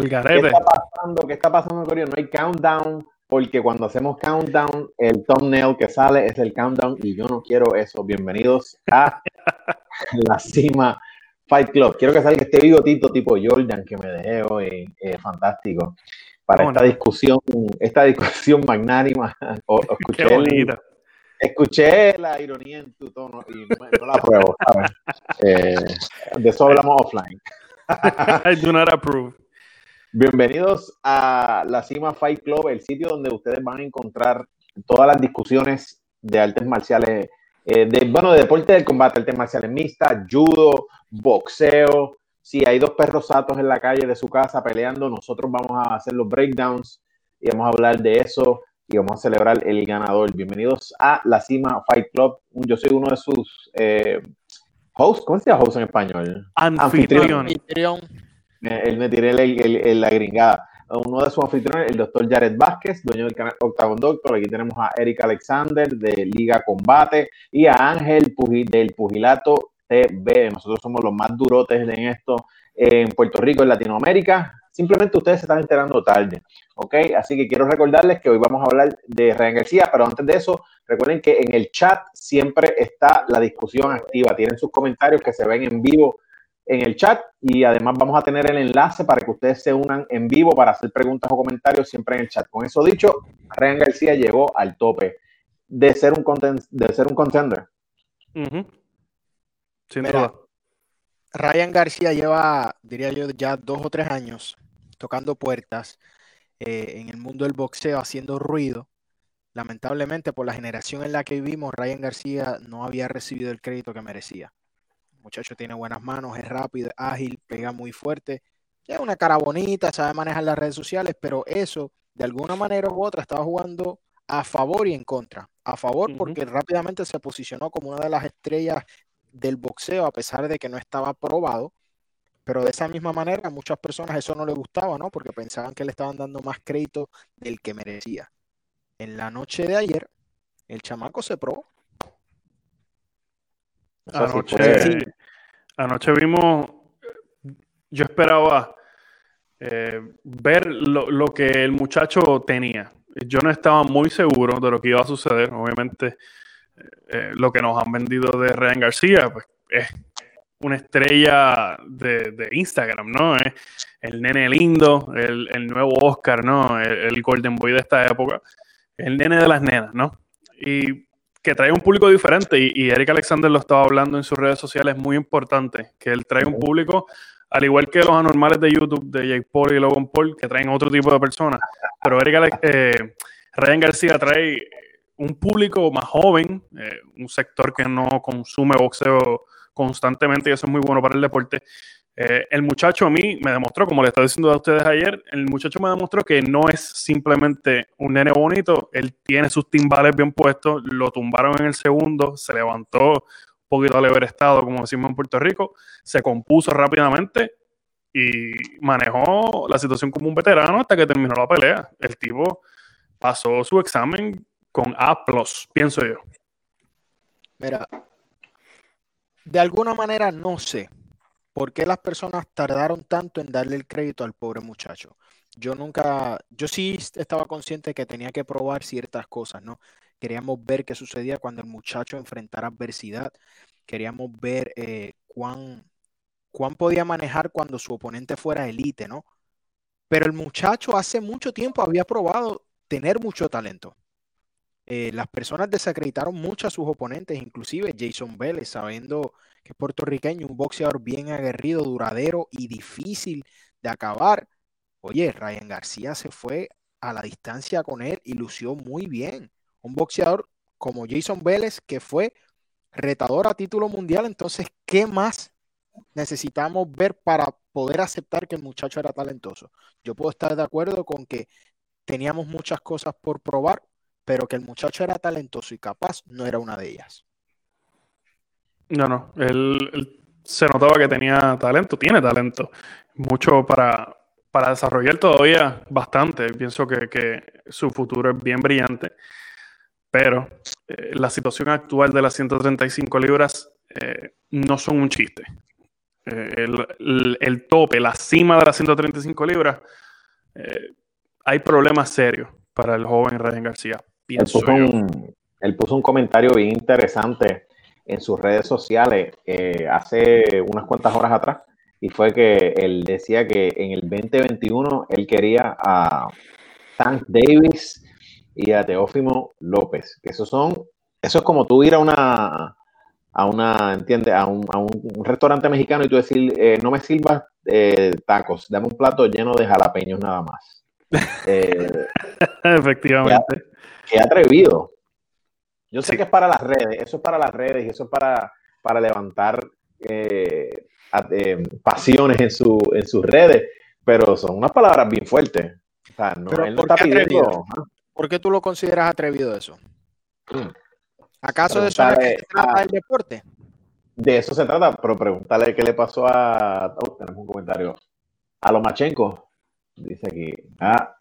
¿Qué está pasando? ¿Qué está pasando, Corio? No hay countdown, porque cuando hacemos countdown, el thumbnail que sale es el countdown y yo no quiero eso. Bienvenidos a la cima Fight Club. Quiero que salga este bigotito tipo Jordan que me dejé hoy, eh, fantástico, para esta discusión, esta discusión magnánima. O, escuché, escuché, la ironía en tu tono y no, la apruebo, eh, de eso hablamos offline. I do not approve. Bienvenidos a la Cima Fight Club, el sitio donde ustedes van a encontrar todas las discusiones de artes marciales, eh, de, bueno, de deporte del combate, artes marciales mixtas, judo, boxeo. Si hay dos perros satos en la calle de su casa peleando, nosotros vamos a hacer los breakdowns y vamos a hablar de eso y vamos a celebrar el ganador. Bienvenidos a la Cima Fight Club. Yo soy uno de sus eh, hosts, ¿cómo se llama host en español? Anfitrión. Eh, él me tiré la gringada. Uno de sus anfitriones, el doctor Jared Vázquez, dueño del canal Octagon Doctor. Aquí tenemos a Eric Alexander de Liga Combate y a Ángel del Pugilato TV. Nosotros somos los más durotes en esto en Puerto Rico, en Latinoamérica. Simplemente ustedes se están enterando tarde, ¿ok? Así que quiero recordarles que hoy vamos a hablar de Ryan García, pero antes de eso, recuerden que en el chat siempre está la discusión activa. Tienen sus comentarios que se ven en vivo en el chat y además vamos a tener el enlace para que ustedes se unan en vivo para hacer preguntas o comentarios siempre en el chat. Con eso dicho, Ryan García llegó al tope de ser un, de ser un contender. Sin Ryan García lleva, diría yo, ya dos o tres años tocando puertas eh, en el mundo del boxeo, haciendo ruido. Lamentablemente, por la generación en la que vivimos, Ryan García no había recibido el crédito que merecía muchacho tiene buenas manos, es rápido, ágil, pega muy fuerte. Tiene una cara bonita, sabe manejar las redes sociales, pero eso, de alguna manera u otra, estaba jugando a favor y en contra. A favor porque rápidamente se posicionó como una de las estrellas del boxeo, a pesar de que no estaba probado. Pero de esa misma manera, a muchas personas eso no le gustaba, ¿no? Porque pensaban que le estaban dando más crédito del que merecía. En la noche de ayer, el chamaco se probó Anoche, vimos, yo esperaba eh, ver lo, que el muchacho tenía. Yo no estaba muy seguro de lo que iba a suceder. Obviamente, eh, eh, lo que nos han vendido de Ryan García pues, es una estrella de, Instagram, ¿no? Es el nene lindo, el, nuevo Oscar, ¿no? El, el, Golden Boy de esta época, el nene de las nenas, ¿no? Y que trae un público diferente y, Eric Alexander lo estaba hablando en sus redes sociales, muy importante, que él trae un público, al igual que los anormales de YouTube, de Jake Paul y Logan Paul, que traen otro tipo de personas, pero Eric eh, Ryan García trae un público más joven, eh, un sector que no consume boxeo constantemente y eso es muy bueno para el deporte, eh, el muchacho a mí me demostró, como le estaba diciendo a ustedes ayer, el muchacho me demostró que no es simplemente un nene bonito, él tiene sus timbales bien puestos, lo tumbaron en el segundo, se levantó un poquito al haber estado, como decimos en Puerto Rico, se compuso rápidamente y manejó la situación como un veterano hasta que terminó la pelea. El tipo pasó su examen con A, pienso yo. Mira, de alguna manera no sé ¿por qué las personas tardaron tanto en darle el crédito al pobre muchacho? Yo nunca, yo sí estaba consciente que tenía que probar ciertas cosas, ¿no? Queríamos ver qué sucedía cuando el muchacho enfrentara adversidad. Queríamos ver eh, cuán, cuán podía manejar cuando su oponente fuera elite, ¿no? Pero el muchacho hace mucho tiempo había probado tener mucho talento. Eh, las personas desacreditaron mucho a sus oponentes, inclusive Jason Vélez, sabiendo que es puertorriqueño, un boxeador bien aguerrido, duradero y difícil de acabar. Oye, Ryan García se fue a la distancia con él y lució muy bien. Un boxeador como Jason Vélez, que fue retador a título mundial, entonces, ¿qué más necesitamos ver para poder aceptar que el muchacho era talentoso? Yo puedo estar de acuerdo con que teníamos muchas cosas por probar, pero que el muchacho era talentoso y capaz no era una de ellas. No, no, él, se notaba que tenía talento, tiene talento, mucho para, para desarrollar todavía bastante. Pienso que, su futuro es bien brillante, pero eh, la situación actual de las 135 libras eh, no son un chiste. eh, el, tope, la cima de las 135 libras, hay problemas serios para el joven Ryan García. Él puso, un, él puso, un, comentario bien interesante en sus redes sociales eh, hace unas cuantas horas atrás y fue que él decía que en el 2021 él quería a Tank Davis y a Teófimo López, que esos son, eso es como tú ir a una a una, ¿entiendes? A un, a un restaurante mexicano y tú decir, eh, no me sirvas eh, tacos, dame un plato lleno de jalapeños nada más. Eh, Efectivamente. Qué, atrevido. Yo sé que es para las redes, eso es para las redes y eso es para, para levantar pasiones en, su, en sus redes, pero son unas palabras bien fuertes. O sea, no, él no está pidiendo. ¿Por qué tú lo consideras atrevido eso? Mm. ¿Acaso de eso se trata el deporte? De eso se trata, pero pregúntale qué le pasó a. Oh, tenemos un comentario. A Lomachenko. Dice aquí. Ah,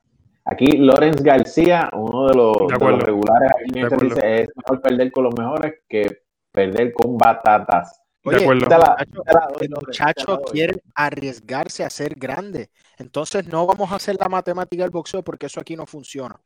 aquí Lorenz García, uno de los, regulares, dice: es mejor perder con los mejores que perder con batatas. Oye, de acuerdo. el muchacho quiere arriesgarse a ser grande. Entonces no vamos a hacer la matemática del boxeo porque eso aquí no funciona.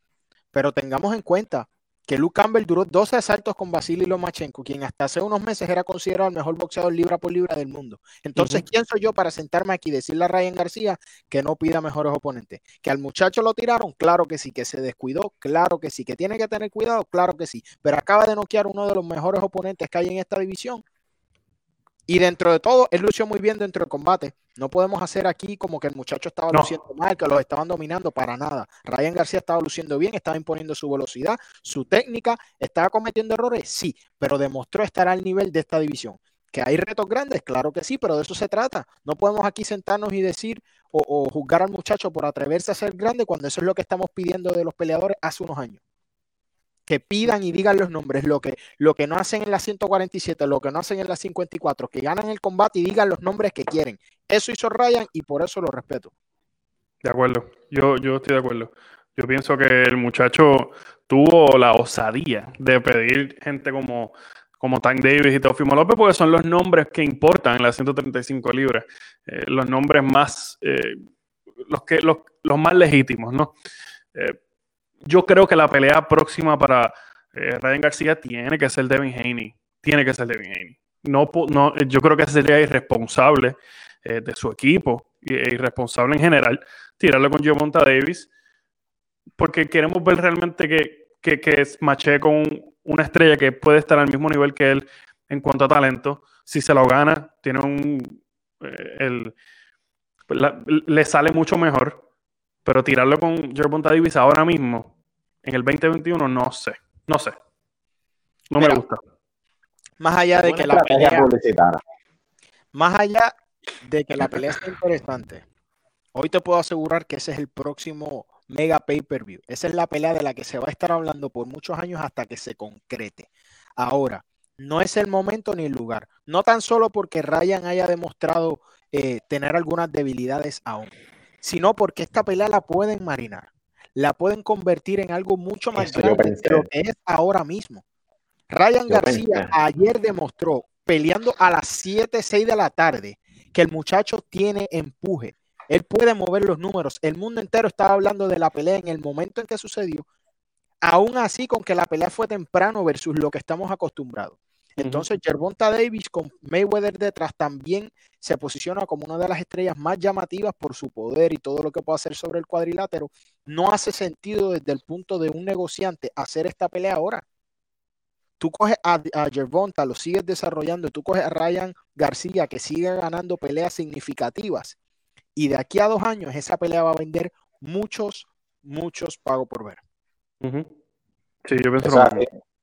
Pero tengamos en cuenta, que Luke Campbell duró 12 asaltos con Vasily Lomachenko, quien hasta hace unos meses era considerado el mejor boxeador libra por libra del mundo. Entonces, ¿quién soy yo para sentarme aquí y decirle a Ryan García que no pida mejores oponentes? ¿Que al muchacho lo tiraron? Claro que sí. ¿Que se descuidó? Claro que sí. ¿Que tiene que tener cuidado? Claro que sí. Pero acaba de noquear uno de los mejores oponentes que hay en esta división y dentro de todo, él lució muy bien dentro del combate. No podemos hacer aquí como que el muchacho estaba luciendo mal, que los estaban dominando para nada. Ryan García estaba luciendo bien, estaba imponiendo su velocidad, su técnica, estaba cometiendo errores, sí, pero demostró estar al nivel de esta división. ¿Que hay retos grandes? Claro que sí, pero de eso se trata. No podemos aquí sentarnos y decir o, o juzgar al muchacho por atreverse a ser grande cuando eso es lo que estamos pidiendo de los peleadores hace unos años que pidan y digan los nombres, lo que, lo que no hacen en la 147, lo que no hacen en la 54, que ganan el combate y digan los nombres que quieren. Eso hizo Ryan y por eso lo respeto. De acuerdo, yo, yo estoy de acuerdo. Yo pienso que el muchacho tuvo la osadía de pedir gente como, como Tank Davis y Teofimo López porque son los nombres que importan en las 135 libras, eh, los nombres más, eh, los, que, los, los, más legítimos, ¿no? Eh, yo creo que la pelea próxima para eh, Ryan García tiene que ser Devin Haney. Tiene que ser Devin Haney. No, no, yo creo que sería irresponsable eh, de su equipo e irresponsable en general tirarle con Monta Davis porque queremos ver realmente que, que, que maché con una estrella que puede estar al mismo nivel que él en cuanto a talento. Si se lo gana, tiene un. Eh, el, le sale mucho mejor. Pero tirarlo con Gervonta Davis ahora mismo, en el 2021, no sé. No sé. No me gusta. Más allá de que la pelea. Más allá de que la pelea sea interesante, hoy te puedo asegurar que ese es el próximo mega pay-per-view. Esa es la pelea de la que se va a estar hablando por muchos años hasta que se concrete. Ahora, no es el momento ni el lugar. No tan solo porque Ryan haya demostrado eh, tener algunas debilidades aún sino porque esta pelea la pueden marinar, la pueden convertir en algo mucho más grande de lo que es ahora mismo. Ryan García ayer demostró, peleando a las 7, 6 de la tarde, que el muchacho tiene empuje. Él puede mover los números. El mundo entero estaba hablando de la pelea en el momento en que sucedió. Aún así, con que la pelea fue temprano versus lo que estamos acostumbrados. Entonces, Gervonta Davis con Mayweather detrás también se posiciona como una de las estrellas más llamativas por su poder y todo lo que puede hacer sobre el cuadrilátero. No hace sentido desde el punto de un negociante hacer esta pelea ahora. Tú coges a, a Gervonta, lo sigues desarrollando, tú coges a Ryan García que sigue ganando peleas significativas y de aquí a dos años esa pelea va a vender muchos, muchos pagos por ver. Sí, yo pienso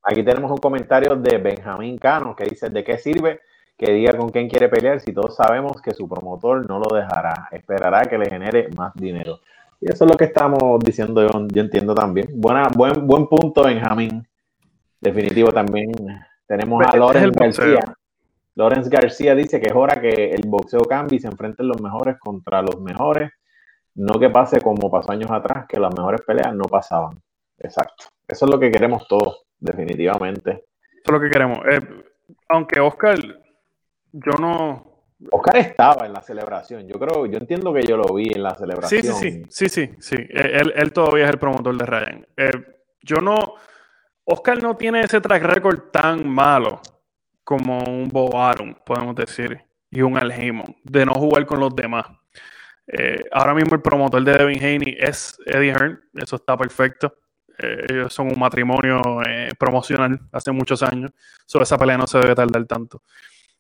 Aquí tenemos un comentario de Benjamín Cano que dice, ¿de qué sirve que diga con quién quiere pelear si todos sabemos que su promotor no lo dejará? Esperará que le genere más dinero. Y eso es lo que estamos diciendo yo, yo entiendo también. Buena, buen, buen punto, Benjamín. Definitivo también. Tenemos a Lorenz García. Lorenz García dice que es hora que el boxeo cambie y se enfrenten los mejores contra los mejores. No que pase como pasó años atrás, que las mejores peleas no pasaban. Exacto. Eso es lo que queremos todos definitivamente. Eso es lo que queremos. Eh, aunque Oscar, yo no, Oscar estaba en la celebración. Yo creo, yo entiendo que yo lo vi en la celebración. Sí, sí, sí, sí, sí, sí. Él, él todavía es el promotor de Ryan. Eh, yo no, Oscar no tiene ese track record tan malo como un Bob Arum, podemos decir, y un Al Heyman, de no jugar con los demás. Eh, ahora mismo el promotor de Devin Haney es Eddie Hearn, eso está perfecto. Eh, ellos son un matrimonio eh, promocional hace muchos años, sobre esa pelea no se debe tardar tanto.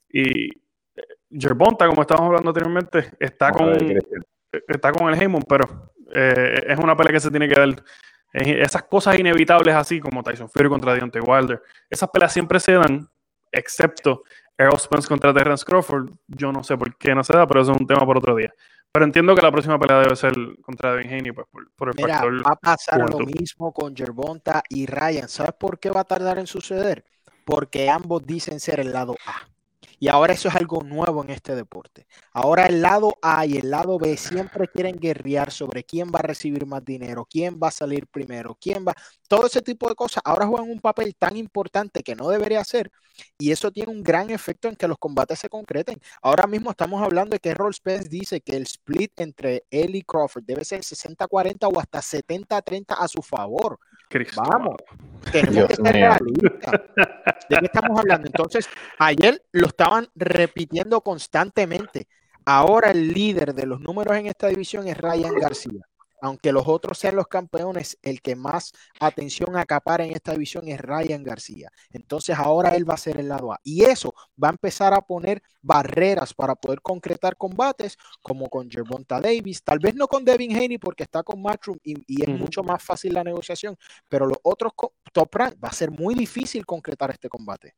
Y Jerbonta, como estábamos hablando anteriormente, está con, está con el Heyman, pero es una pelea que se tiene que dar. Esas cosas inevitables así como Tyson Fury contra Deontay Wilder, esas peleas siempre se dan, excepto Errol Spence contra Terrence Crawford. Yo no sé por qué no se da, pero eso es un tema por otro día. Pero entiendo que la próxima pelea debe ser contra Devin Haney, pues por, el Mira, Va a pasar lo mismo con Gervonta y Ryan. ¿Sabes por qué va a tardar en suceder? Porque ambos dicen ser el lado A. Y ahora eso es algo nuevo en este deporte. Ahora el lado A y el lado B siempre quieren guerrear sobre quién va a recibir más dinero, quién va a salir primero, quién va... Todo ese tipo de cosas ahora juegan un papel tan importante que no debería ser. Y eso tiene un gran efecto en que los combates se concreten. Ahora mismo estamos hablando de que Roll Spence dice que el split entre él Crawford debe ser 60-40 o hasta 70-30 a su favor. Vamos, tenemos que ser realistas. ¿De qué estamos hablando? Entonces, ayer lo estaban repitiendo constantemente. Ahora el líder de los números en esta división es Ryan García aunque los otros sean los campeones, el que más atención acapara en esta división es Ryan García. Entonces ahora él va a ser el lado A. Y eso va a empezar a poner barreras para poder concretar combates como con Gervonta Davis, tal vez no con Devin Haney porque está con Matchroom y, es mucho más fácil la negociación, pero los otros top rank va a ser muy difícil concretar este combate.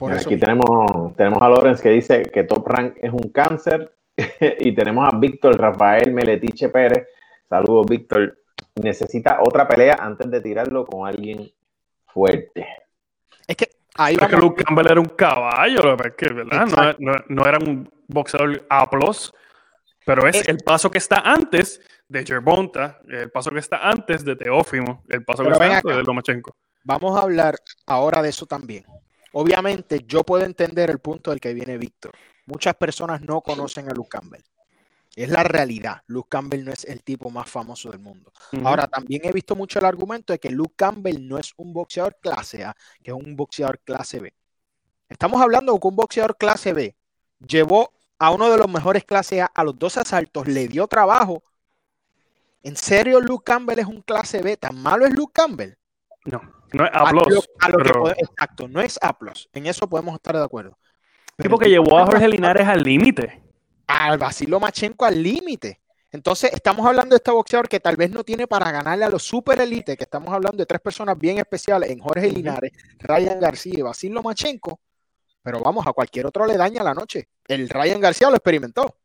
Aquí tenemos, tenemos a Lorenz que dice que top rank es un cáncer y tenemos a Víctor Rafael Meletiche Pérez Saludos, Víctor. Necesita otra pelea antes de tirarlo con alguien fuerte. Es que ahí que Luke Campbell era un caballo, ¿verdad? No, era un boxeador A, pero es, el paso que está antes de Gervonta, el paso que está antes de Teófimo, el paso que está antes de Lomachenko. Vamos a hablar ahora de eso también. Obviamente, yo puedo entender el punto del que viene Víctor. Muchas personas no conocen a Luke Campbell. Es la realidad. Luke Campbell no es el tipo más famoso del mundo. Ahora, también he visto mucho el argumento de que Luke Campbell no es un boxeador clase A, que es un boxeador clase B. Estamos hablando de que un boxeador clase B llevó a uno de los mejores clase A a los dos asaltos, le dio trabajo. ¿En serio Luke Campbell es un clase B? ¿Tan malo es Luke Campbell? No, no es A. exacto, no es A. En eso podemos estar de acuerdo. tipo que llevó a Jorge Linares al límite al Basilo Machenko al límite. Entonces, estamos hablando de este boxeador que tal vez no tiene para ganarle a los super elite, que estamos hablando de tres personas bien especiales en Jorge Linares, Ryan García y Basil Lomachenko, pero vamos, a cualquier otro le daña la noche. El Ryan García lo experimentó.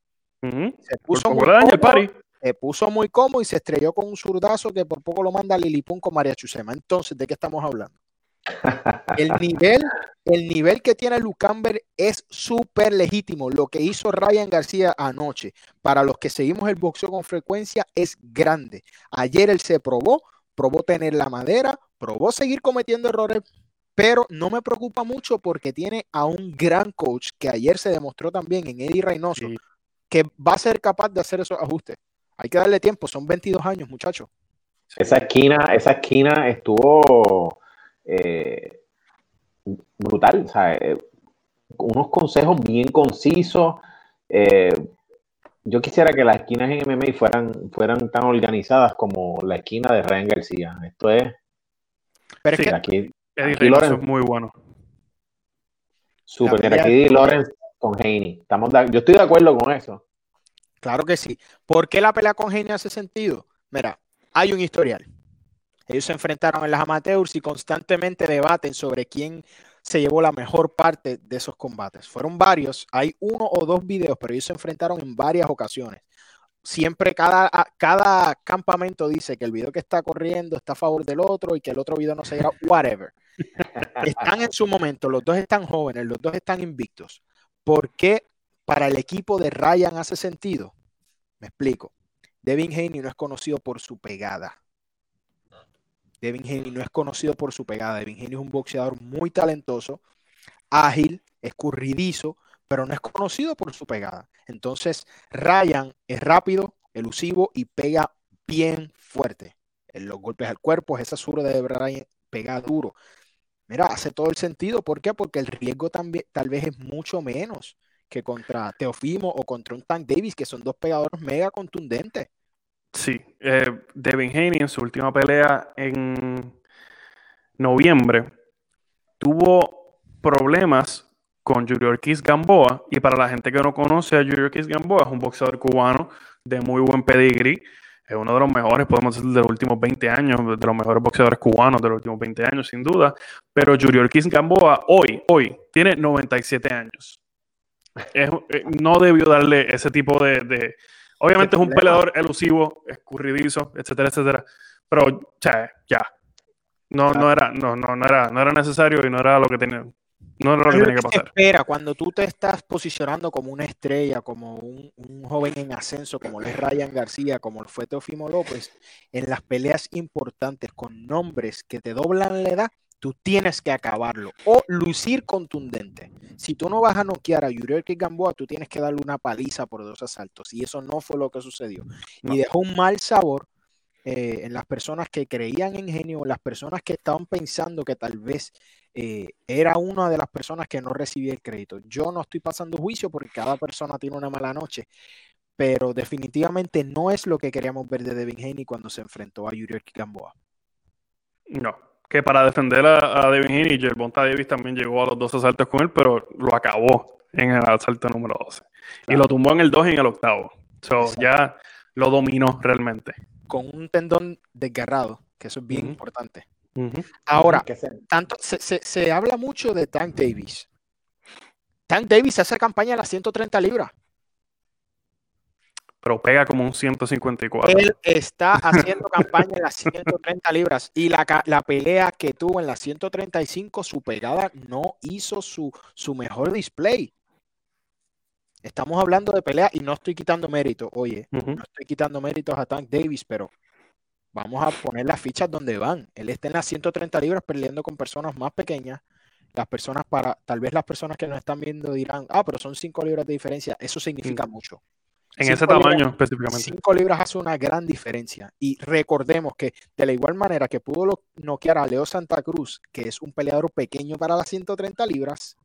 Se puso muy cómodo, se puso muy cómodo y se estrelló con un zurdazo que por poco lo manda a Lilipun con María Chusema. Entonces, ¿de qué estamos hablando? El nivel, el nivel que tiene Lucamber es súper legítimo. Lo que hizo Ryan García anoche, para los que seguimos el boxeo con frecuencia, es grande. Ayer él se probó, probó tener la madera, probó seguir cometiendo errores, pero no me preocupa mucho porque tiene a un gran coach que ayer se demostró también en Eddie Reynoso, que va a ser capaz de hacer esos ajustes. Hay que darle tiempo, son 22 años, muchachos. Esa esquina, esa esquina estuvo eh, brutal, eh, unos consejos bien concisos. Eh, yo quisiera que las esquinas en MMA fueran, fueran tan organizadas como la esquina de Ryan García. Esto es. Pero es que aquí, es muy bueno. Super, aquí Lorenz con Haney. Estamos yo estoy de acuerdo con eso. Claro que sí. ¿Por qué la pelea con Haney hace sentido? Mira, hay un historial. Ellos se enfrentaron en las amateurs y constantemente debaten sobre quién se llevó la mejor parte de esos combates. Fueron varios, hay uno o dos videos, pero ellos se enfrentaron en varias ocasiones. Siempre cada, cada campamento dice que el video que está corriendo está a favor del otro y que el otro video no se irá, whatever. Están en su momento, los dos están jóvenes, los dos están invictos. ¿Por qué para el equipo de Ryan hace sentido? Me explico. Devin Haney no es conocido por su pegada Devin Haney no es conocido por su pegada. Devin Haney es un boxeador muy talentoso, ágil, escurridizo, pero no es conocido por su pegada. Entonces, Ryan es rápido, elusivo y pega bien fuerte. En los golpes al cuerpo, esa sur de Ryan pega duro. Mira, hace todo el sentido. ¿Por qué? Porque el riesgo también, tal vez es mucho menos que contra Teofimo o contra un Tank Davis, que son dos pegadores mega contundentes. Sí, eh, Devin Haney en su última pelea en noviembre tuvo problemas con Ortiz Gamboa. Y para la gente que no conoce a Ortiz Gamboa, es un boxeador cubano de muy buen pedigree. Es uno de los mejores, podemos decir, de los últimos 20 años, de los mejores boxeadores cubanos de los últimos 20 años, sin duda. Pero Ortiz Gamboa hoy, hoy, tiene 97 años. Eh, no debió darle ese tipo de... Obviamente es un peleador elusivo, escurridizo, etcétera, etcétera. Pero, ya, ya. No, no, era, no, no, no, era, no era necesario y no era lo que tenía, no lo que tiene que pasar. Espera, cuando tú te estás posicionando como una estrella, como un, joven en ascenso, como lo es Ryan García, como lo fue Teofimo López, en las peleas importantes con nombres que te doblan la edad, tú tienes que acabarlo o lucir contundente. Si tú no vas a noquear a Yuriorki Gamboa, tú tienes que darle una paliza por dos asaltos. Y eso no fue lo que sucedió. Y dejó un mal sabor eh, en las personas que creían en genio, las personas que estaban pensando que tal vez eh, era una de las personas que no recibía el crédito. Yo no estoy pasando juicio porque cada persona tiene una mala noche, pero definitivamente no es lo que queríamos ver de Devin Haney cuando se enfrentó a Yuri Gamboa. No, que para defender a, Devin Haney, Gervonta Davis también llegó a los dos asaltos con él, pero lo acabó en el asalto número 12. Y lo tumbó en el 2 y en el octavo. So, ya lo dominó realmente. Con un tendón desgarrado, que eso es bien importante. Ahora, tanto se, habla mucho de Tank Davis. Tank Davis hace campaña a las 130 libras. Pero pega como un 154. Él está haciendo campaña en las 130 libras. Y la, pelea que tuvo en las 135, su pegada no hizo su, su mejor display. Estamos hablando de pelea y no estoy quitando mérito. Oye, no estoy quitando méritos a Tank Davis, pero vamos a poner las fichas donde van. Él está en las 130 libras peleando con personas más pequeñas. Las personas para, tal vez las personas que nos están viendo dirán, ah, pero son 5 libras de diferencia. Eso significa mm. mucho. En ese tamaño específicamente. 5 libras hace una gran diferencia. Y recordemos que de la igual manera que pudo noquear a Leo Santa Cruz, que es un peleador pequeño para las 130 libras,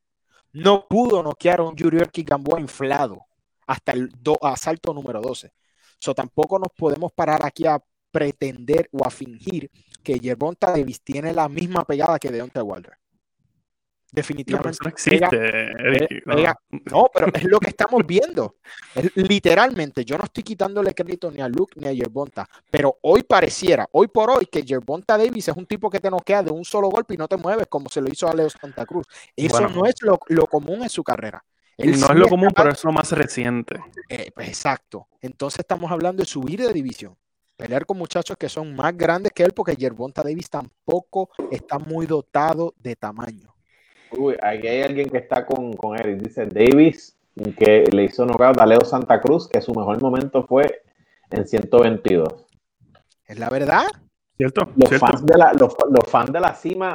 no pudo noquear a un Yuriorki Gamboa inflado hasta el asalto número 12. So, tampoco nos podemos parar aquí a pretender o a fingir que Gervonta Davis tiene la misma pegada que Deontay Wilder. Definitivamente. No, existe, no. pero es lo que estamos viendo. literalmente, yo no estoy quitándole crédito ni a Luke ni a Gervonta, pero hoy pareciera, hoy por hoy, que Gervonta Davis es un tipo que te noquea de un solo golpe y no te mueves como se lo hizo a Leo Santa Cruz. Eso no es lo, común en su carrera. no es lo común, pero es lo más reciente. Eh, pues, exacto. Entonces estamos hablando de subir de división pelear con muchachos que son más grandes que él, porque Yerbonta Davis tampoco está muy dotado de tamaño. Uy, aquí hay alguien que está con, con él. Dice Davis, que le hizo knockout a Leo Santa Cruz, que su mejor momento fue en 122. ¿Es la verdad? ¿Cierto? Los, Fans, de la, los, fans de la cima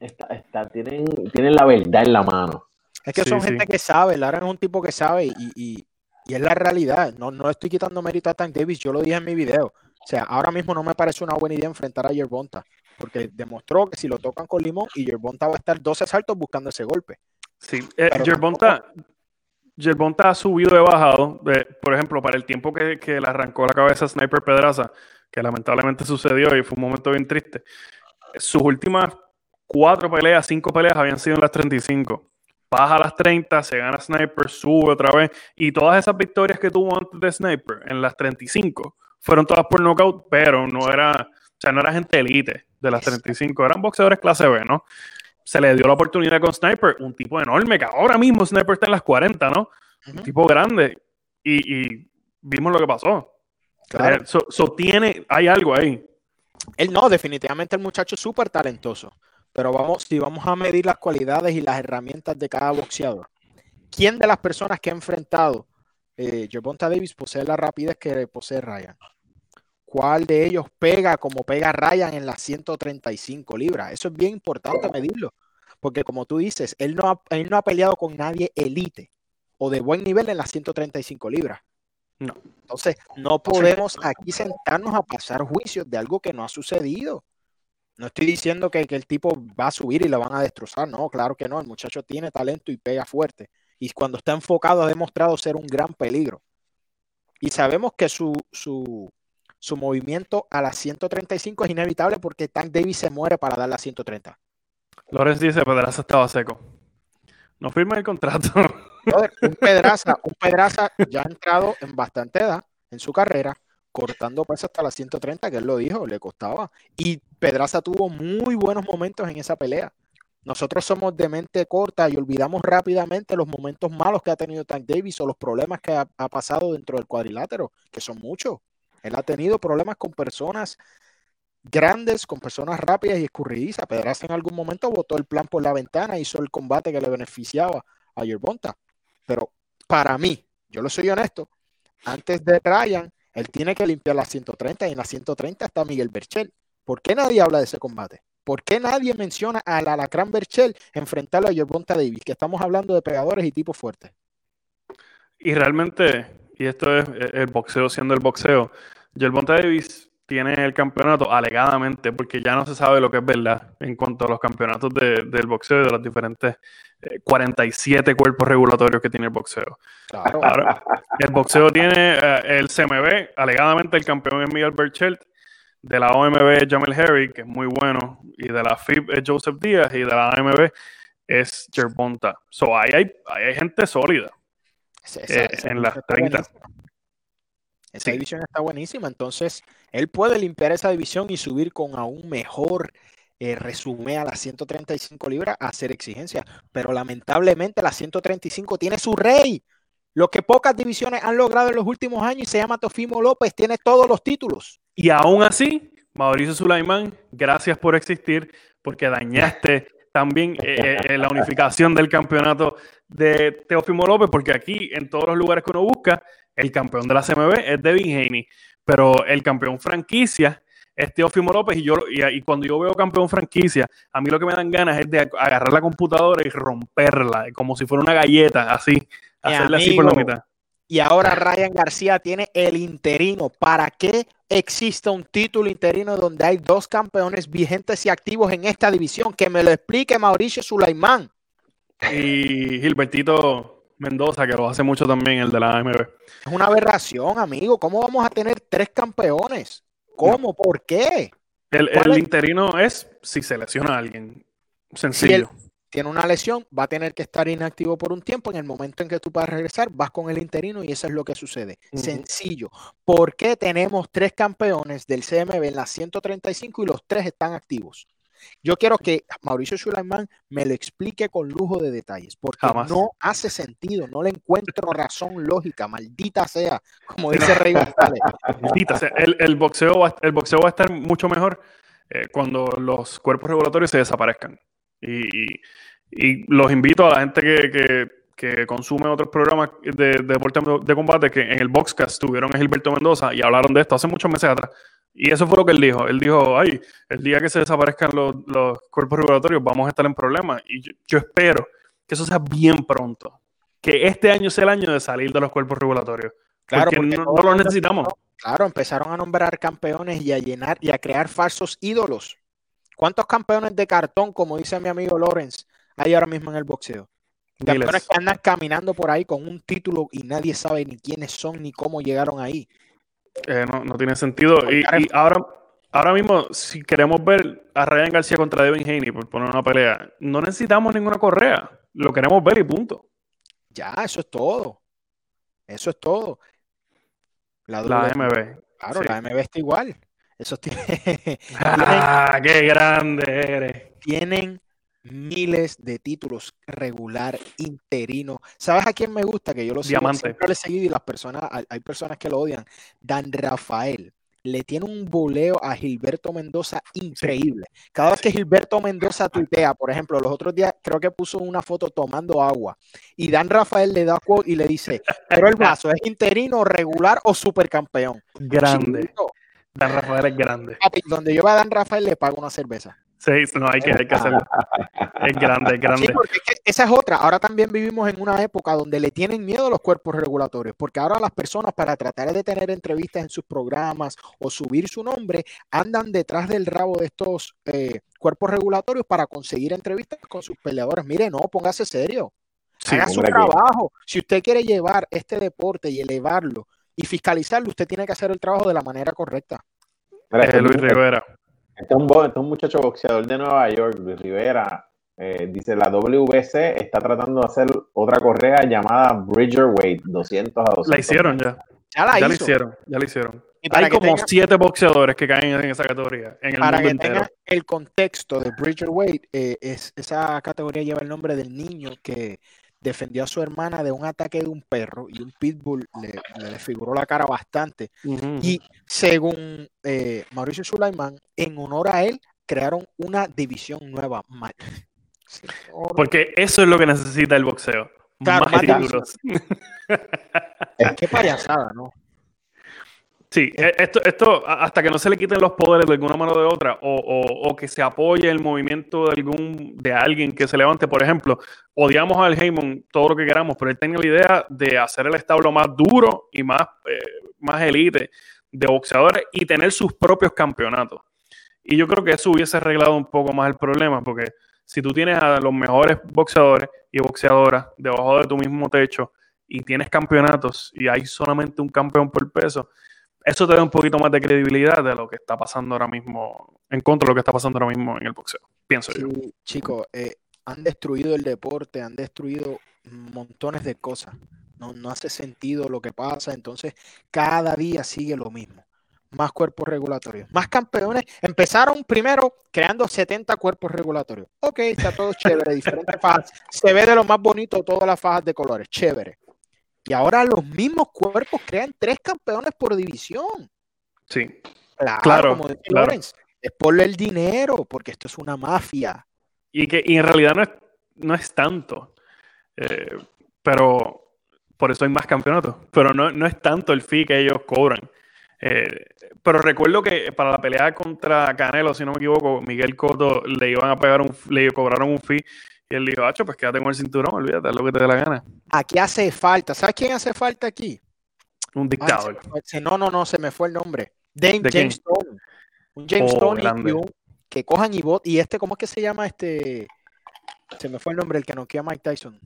está, tienen, tienen la verdad en la mano. Es que son gente que sabe, Lara es un tipo que sabe y, y, y, es la realidad. No, no estoy quitando mérito a Tank Davis, yo lo dije en mi video. O sea, ahora mismo no me parece una buena idea enfrentar a Yerbonta, porque demostró que si lo tocan con limón y Yerbonta va a estar 12 saltos buscando ese golpe. Sí, eh, Yerbonta, ha subido y bajado. por ejemplo, para el tiempo que, le arrancó la cabeza Sniper Pedraza, que lamentablemente sucedió y fue un momento bien triste. Sus últimas cuatro peleas, cinco peleas habían sido en las 35 baja a las 30, se gana Sniper, sube otra vez. Y todas esas victorias que tuvo antes de Sniper en las 35 fueron todas por knockout, pero no era, sea, no era gente elite de las 35, eran boxeadores clase B, ¿no? Se le dio la oportunidad con Sniper, un tipo enorme, que ahora mismo Sniper está en las 40, ¿no? Un tipo grande. Y, vimos lo que pasó. Claro. tiene, hay algo ahí. Él no, definitivamente el muchacho es súper talentoso. Pero vamos, si vamos a medir las cualidades y las herramientas de cada boxeador, ¿quién de las personas que ha enfrentado eh, Davis posee la rapidez que posee Ryan? Cuál de ellos pega como pega Ryan en las 135 libras. Eso es bien importante medirlo, porque como tú dices, él no ha, no ha peleado con nadie elite. o de buen nivel en las 135 libras. No. Entonces, no podemos aquí sentarnos a pasar juicios de algo que no ha sucedido. No estoy diciendo que, el tipo va a subir y lo van a destrozar. No, claro que no. El muchacho tiene talento y pega fuerte. Y cuando está enfocado ha demostrado ser un gran peligro. Y sabemos que su, su, su movimiento a las 135 es inevitable porque Tank Davis se muere para dar la 130. Lorenz dice, Pedraza estaba seco. No firma el contrato. un Pedraza, un Pedraza ya ha entrado en bastante edad en su carrera, cortando peso hasta las 130, que él lo dijo, le costaba. Y Pedraza tuvo muy buenos momentos en esa pelea. Nosotros somos de mente corta y olvidamos rápidamente los momentos malos que ha tenido Tank Davis o los problemas que ha, ha pasado dentro del cuadrilátero, que son muchos. Él ha tenido problemas con personas grandes, con personas rápidas y escurridizas. Pedraza en algún momento botó el plan por la ventana, hizo el combate que le beneficiaba a Yerbonta. Pero para mí, yo lo soy honesto, antes de Ryan, él tiene que limpiar la 130 y en la 130 está Miguel Berchel. ¿Por qué nadie habla de ese combate? ¿Por qué nadie menciona al Alacrán Berchel enfrentarlo a Yerbonta Davis? Que estamos hablando de pegadores y tipos fuertes. Y realmente, y esto es el boxeo siendo el boxeo, Yerbonta Davis tiene el campeonato alegadamente, porque ya no se sabe lo que es verdad en cuanto a los campeonatos del boxeo y de los diferentes 47 eh, cuerpos regulatorios que tiene el boxeo. Claro. el boxeo tiene eh, el CMB, alegadamente el campeón es Miguel Berchelt, de la OMB es Jamel Harry, que es muy bueno, y de la FIB es Joseph Díaz, y de la AMB es Gervonta. So, ahí hay, hay gente sólida eh, en las 30. Esa división está buenísima, entonces él puede limpiar esa división y subir con aún mejor eh, resumen a las 135 libras a hacer exigencia. Pero lamentablemente la 135 tiene su rey. Lo que pocas divisiones han logrado en los últimos años y se llama Tofimo López, tiene todos los títulos. Y aún así, Mauricio Sulaimán, gracias por existir, porque dañaste también eh, eh, la unificación del campeonato de Teofimo López, porque aquí en todos los lugares que uno busca, el campeón de la CMB es Devin Haney, pero el campeón franquicia es Teofimo López y yo y, cuando yo veo campeón franquicia, a mí lo que me dan ganas es de agarrar la computadora y romperla, como si fuera una galleta, así, hacerla así por la mitad. Y ahora Ryan García tiene el interino. ¿Para qué existe un título interino donde hay dos campeones vigentes y activos en esta división? Que me lo explique Mauricio Sulaimán. Y Gilbertito Mendoza, que lo hace mucho también, el de la AMB. Es una aberración, amigo. ¿Cómo vamos a tener tres campeones? ¿Cómo? ¿Por qué? El, interino es si selecciona a alguien. Sencillo. Si tiene una lesión, va a tener que estar inactivo por un tiempo. En el momento en que tú puedas regresar, vas con el interino y eso es lo que sucede. Sencillo. ¿Por qué tenemos tres campeones del CMB en las 135 y los tres están activos? Yo quiero que Mauricio Schuleiman me lo explique con lujo de detalles, porque no hace sentido, no le encuentro razón lógica, maldita sea, como dice Rey González. Maldita sea, el, boxeo, va, el boxeo va a estar mucho mejor eh, cuando los cuerpos regulatorios se desaparezcan. Y, los invito a la gente que, que, consume otros programas de, de deporte de combate que en el Boxcast tuvieron a Gilberto Mendoza y hablaron de esto hace muchos meses atrás. Y eso fue lo que él dijo. Él dijo, ay, el día que se desaparezcan los, cuerpos regulatorios vamos a estar en problemas. Y yo, espero que eso sea bien pronto. Que este año sea el año de salir de los cuerpos regulatorios. Claro, porque, no, no los necesitamos. Claro, empezaron a nombrar campeones y a llenar y a crear falsos ídolos. ¿Cuántos campeones de cartón, como dice mi amigo Lawrence, hay ahora mismo en el boxeo? Campeones que andan caminando por ahí con un título y nadie sabe ni quiénes son ni cómo llegaron ahí. Eh, no, tiene sentido. Y, ahora, ahora mismo, si queremos ver a Ryan García contra Devin Haney por poner una pelea, no necesitamos ninguna correa. Lo queremos ver y punto. Ya, eso es todo. Eso es todo. La, la MB. Claro, la MB está igual. Eso tiene. ¡Ah, qué grande eres! Tienen miles de títulos regular, interino. ¿Sabes a quién me gusta? Que yo lo siempre he seguido y las personas, hay personas que lo odian. Dan Rafael le tiene un boleo a Gilberto Mendoza increíble. Cada vez que Gilberto Mendoza tuitea, por ejemplo, los otros días creo que puso una foto tomando agua y Dan Rafael le da quote y le dice, pero el vaso es interino, regular o supercampeón. Grande. Dan Rafael es grande. donde yo voy a Dan Rafael le pago una cerveza. Sí, no, hay que, hay que hacerlo. Es grande, es grande. Sí, porque esa es otra. Ahora también vivimos en una época donde le tienen miedo a los cuerpos regulatorios, porque ahora las personas para tratar de tener entrevistas en sus programas o subir su nombre, andan detrás del rabo de estos eh, cuerpos regulatorios para conseguir entrevistas con sus peleadores. Mire, no, póngase serio. Haga su trabajo. Si usted quiere llevar este deporte y elevarlo y fiscalizarlo, usted tiene que hacer el trabajo de la manera correcta. Eh, Luis Rivera. Este es, un, este un muchacho boxeador de Nueva York, Luis Rivera. Eh, dice la WBC está tratando de hacer otra correa llamada Bridger Weight 200 a 200. La hicieron ya. Ya la, hicieron, ya la hicieron. Hay como siete boxeadores que caen en esa categoría. En el para que tenga el contexto de Bridger Weight, eh, es, esa categoría lleva el nombre del niño que defendió a su hermana de un ataque de un perro y un pitbull le, le desfiguró la cara bastante. Y según eh, Mauricio Sulaimán, en honor a él, crearon una división nueva. Porque eso es lo que necesita el boxeo. más, títulos. Qué payasada, ¿no? Sí, e, esto, esto hasta que no se le quiten los poderes de alguna mano o de otra, o, o, que se apoye el movimiento de algún de alguien que se levante, por ejemplo, odiamos al Heyman todo lo que queramos, pero él tenía la idea de hacer el establo más duro y más, eh, más elite de boxeadores y tener sus propios campeonatos. Y yo creo que eso hubiese arreglado un poco más el problema, porque si tú tienes a los mejores boxeadores y boxeadoras debajo de tu mismo techo y tienes campeonatos y hay solamente un campeón por peso, eso te da un poquito más de credibilidad de lo que está pasando ahora mismo, en contra de lo que está pasando ahora mismo en el boxeo, pienso yo. Chicos, eh, han destruido el deporte, han destruido montones de cosas. No, no hace sentido lo que pasa, entonces cada día sigue lo mismo. Más cuerpos regulatorios, más campeones. Empezaron primero creando 70 cuerpos regulatorios. Ok, está todo chévere, diferentes fajas. Se ve de lo más bonito todas las fajas de colores, chévere. Y ahora los mismos cuerpos crean tres campeones por división. Sí. Claro, como claro. es por el dinero, porque esto es una mafia. Y que en realidad no es, no es tanto. Eh, pero por eso hay más campeonatos. Pero no, no, es tanto el fee que ellos cobran. Eh, pero recuerdo que para la pelea contra Canelo, si no me equivoco, Miguel Cotto le iban a pegar un, le cobraron un fee y él dijo, Hacho, pues quédate con el cinturón, olvídate, es lo que te dé la gana. Aquí hace falta. ¿Sabes quién hace falta aquí? Un dictador. no, no, no, se me fue el nombre. James, James Stone. Un James oh, Stone que cojan y voten. Y este, ¿cómo es que se llama este? Se me fue el nombre, el que no queda Mike Tyson.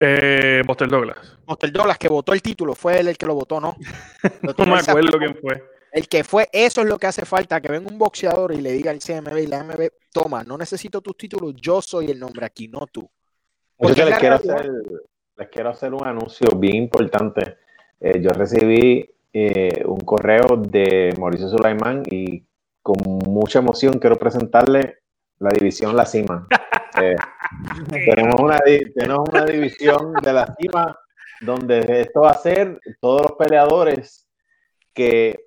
Eh, Buster Douglas. Buster Douglas, que votó el título, fue él el que lo votó, ¿no? no me acuerdo quién fue. El que fue, eso es lo que hace falta, que venga un boxeador y le diga al CMB y la MB, toma, no necesito tus títulos, yo soy el nombre aquí, no tú. Porque les, quiero hacer, les quiero hacer un anuncio bien importante. Eh, yo recibí eh, un correo de Mauricio Sulaimán y con mucha emoción quiero presentarle la división La Cima. Eh, tenemos, una, tenemos una división de La Cima donde esto va a ser todos los peleadores que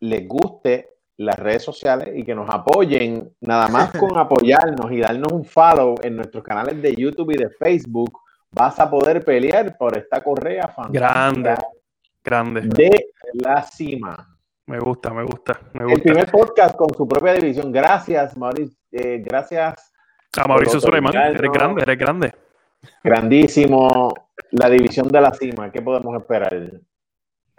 les guste las redes sociales y que nos apoyen, nada más con apoyarnos y darnos un follow en nuestros canales de YouTube y de Facebook, vas a poder pelear por esta correa fantástica. Grande, grande. De la cima. Me gusta, me gusta, me gusta. El primer podcast con su propia división. Gracias, Mauricio. Eh, gracias. A Mauricio Suleiman. Eres grande, eres grande. Grandísimo. La división de la cima. ¿Qué podemos esperar?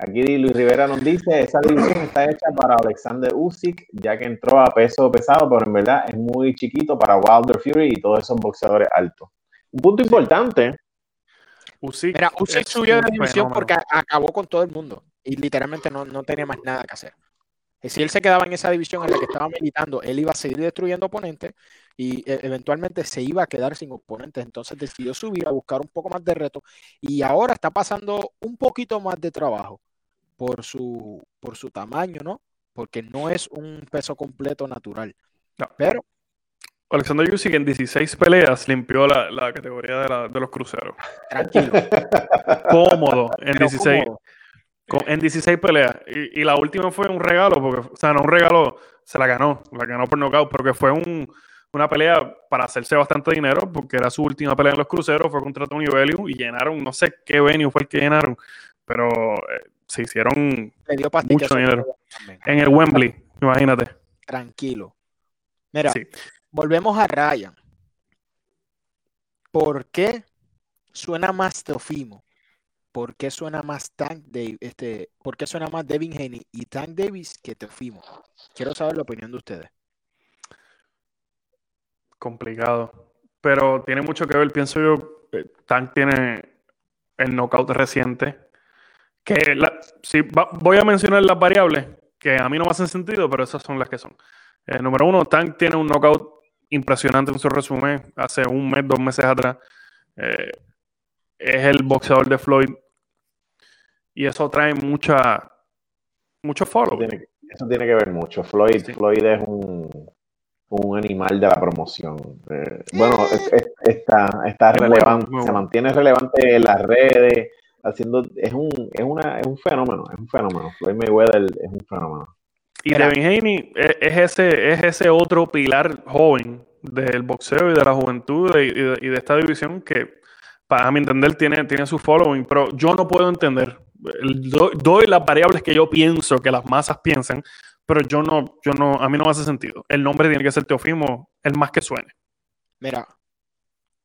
Aquí Luis Rivera nos dice, esa división está hecha para Alexander Usyk, ya que entró a peso pesado, pero en verdad es muy chiquito para Wilder Fury y todos esos boxeadores altos. Un punto importante. Usyk, Mira, Usyk subió de la división porque acabó con todo el mundo y literalmente no, no tenía más nada que hacer. Si él se quedaba en esa división en la que estaba militando, él iba a seguir destruyendo oponentes y e, eventualmente se iba a quedar sin oponentes. Entonces decidió subir a buscar un poco más de reto y ahora está pasando un poquito más de trabajo por su, por su tamaño, ¿no? Porque no es un peso completo natural. Pero. Alexander Usyk en 16 peleas limpió la, categoría de, los cruceros. Tranquilo. cómodo. En 16. En 16 peleas. Y, la última fue un regalo, porque, o sea, no un regalo, se la ganó, la ganó por nocaut, porque fue una pelea para hacerse bastante dinero, porque era su última pelea en los cruceros, fue contra Tony Bellew y llenaron, no sé qué venue fue el que llenaron, pero eh, se hicieron mucho dinero. En el Wembley, imagínate. Tranquilo. Mira, volvemos a Ryan. ¿Por qué suena más Teofimo? ¿Por qué suena más Tank Davis? Este, ¿Por qué suena más Devin Haney y Tank Davis que Teofimo? Quiero saber la opinión de ustedes. Complicado. Pero tiene mucho que ver, pienso yo. Eh, Tank tiene el knockout reciente. Que si voy a mencionar las variables que a mí no me hacen sentido, pero esas son las que son. Eh, número uno, Tank tiene un knockout impresionante en su resumen hace un mes, dos meses atrás. Eh, es el boxeador de Floyd. Y eso trae mucha, mucho follow. Eso tiene, que ver mucho. Floyd, Floyd es un, un animal de la promoción. Eh, bueno, está, está relevante, se mantiene relevante en las redes, haciendo, es un, es una, es un fenómeno, es un fenómeno. Floyd Mayweather es un fenómeno. Y Devin Haney es, ese, es ese otro pilar joven del boxeo y de la juventud y de, esta división que, para mi entender, tiene, tiene su following, pero yo no puedo entender. Doy, las variables que yo pienso que las masas piensan, pero yo no, yo no, a mí no me hace sentido. El nombre tiene que ser Teofimo, el más que suene. Mira,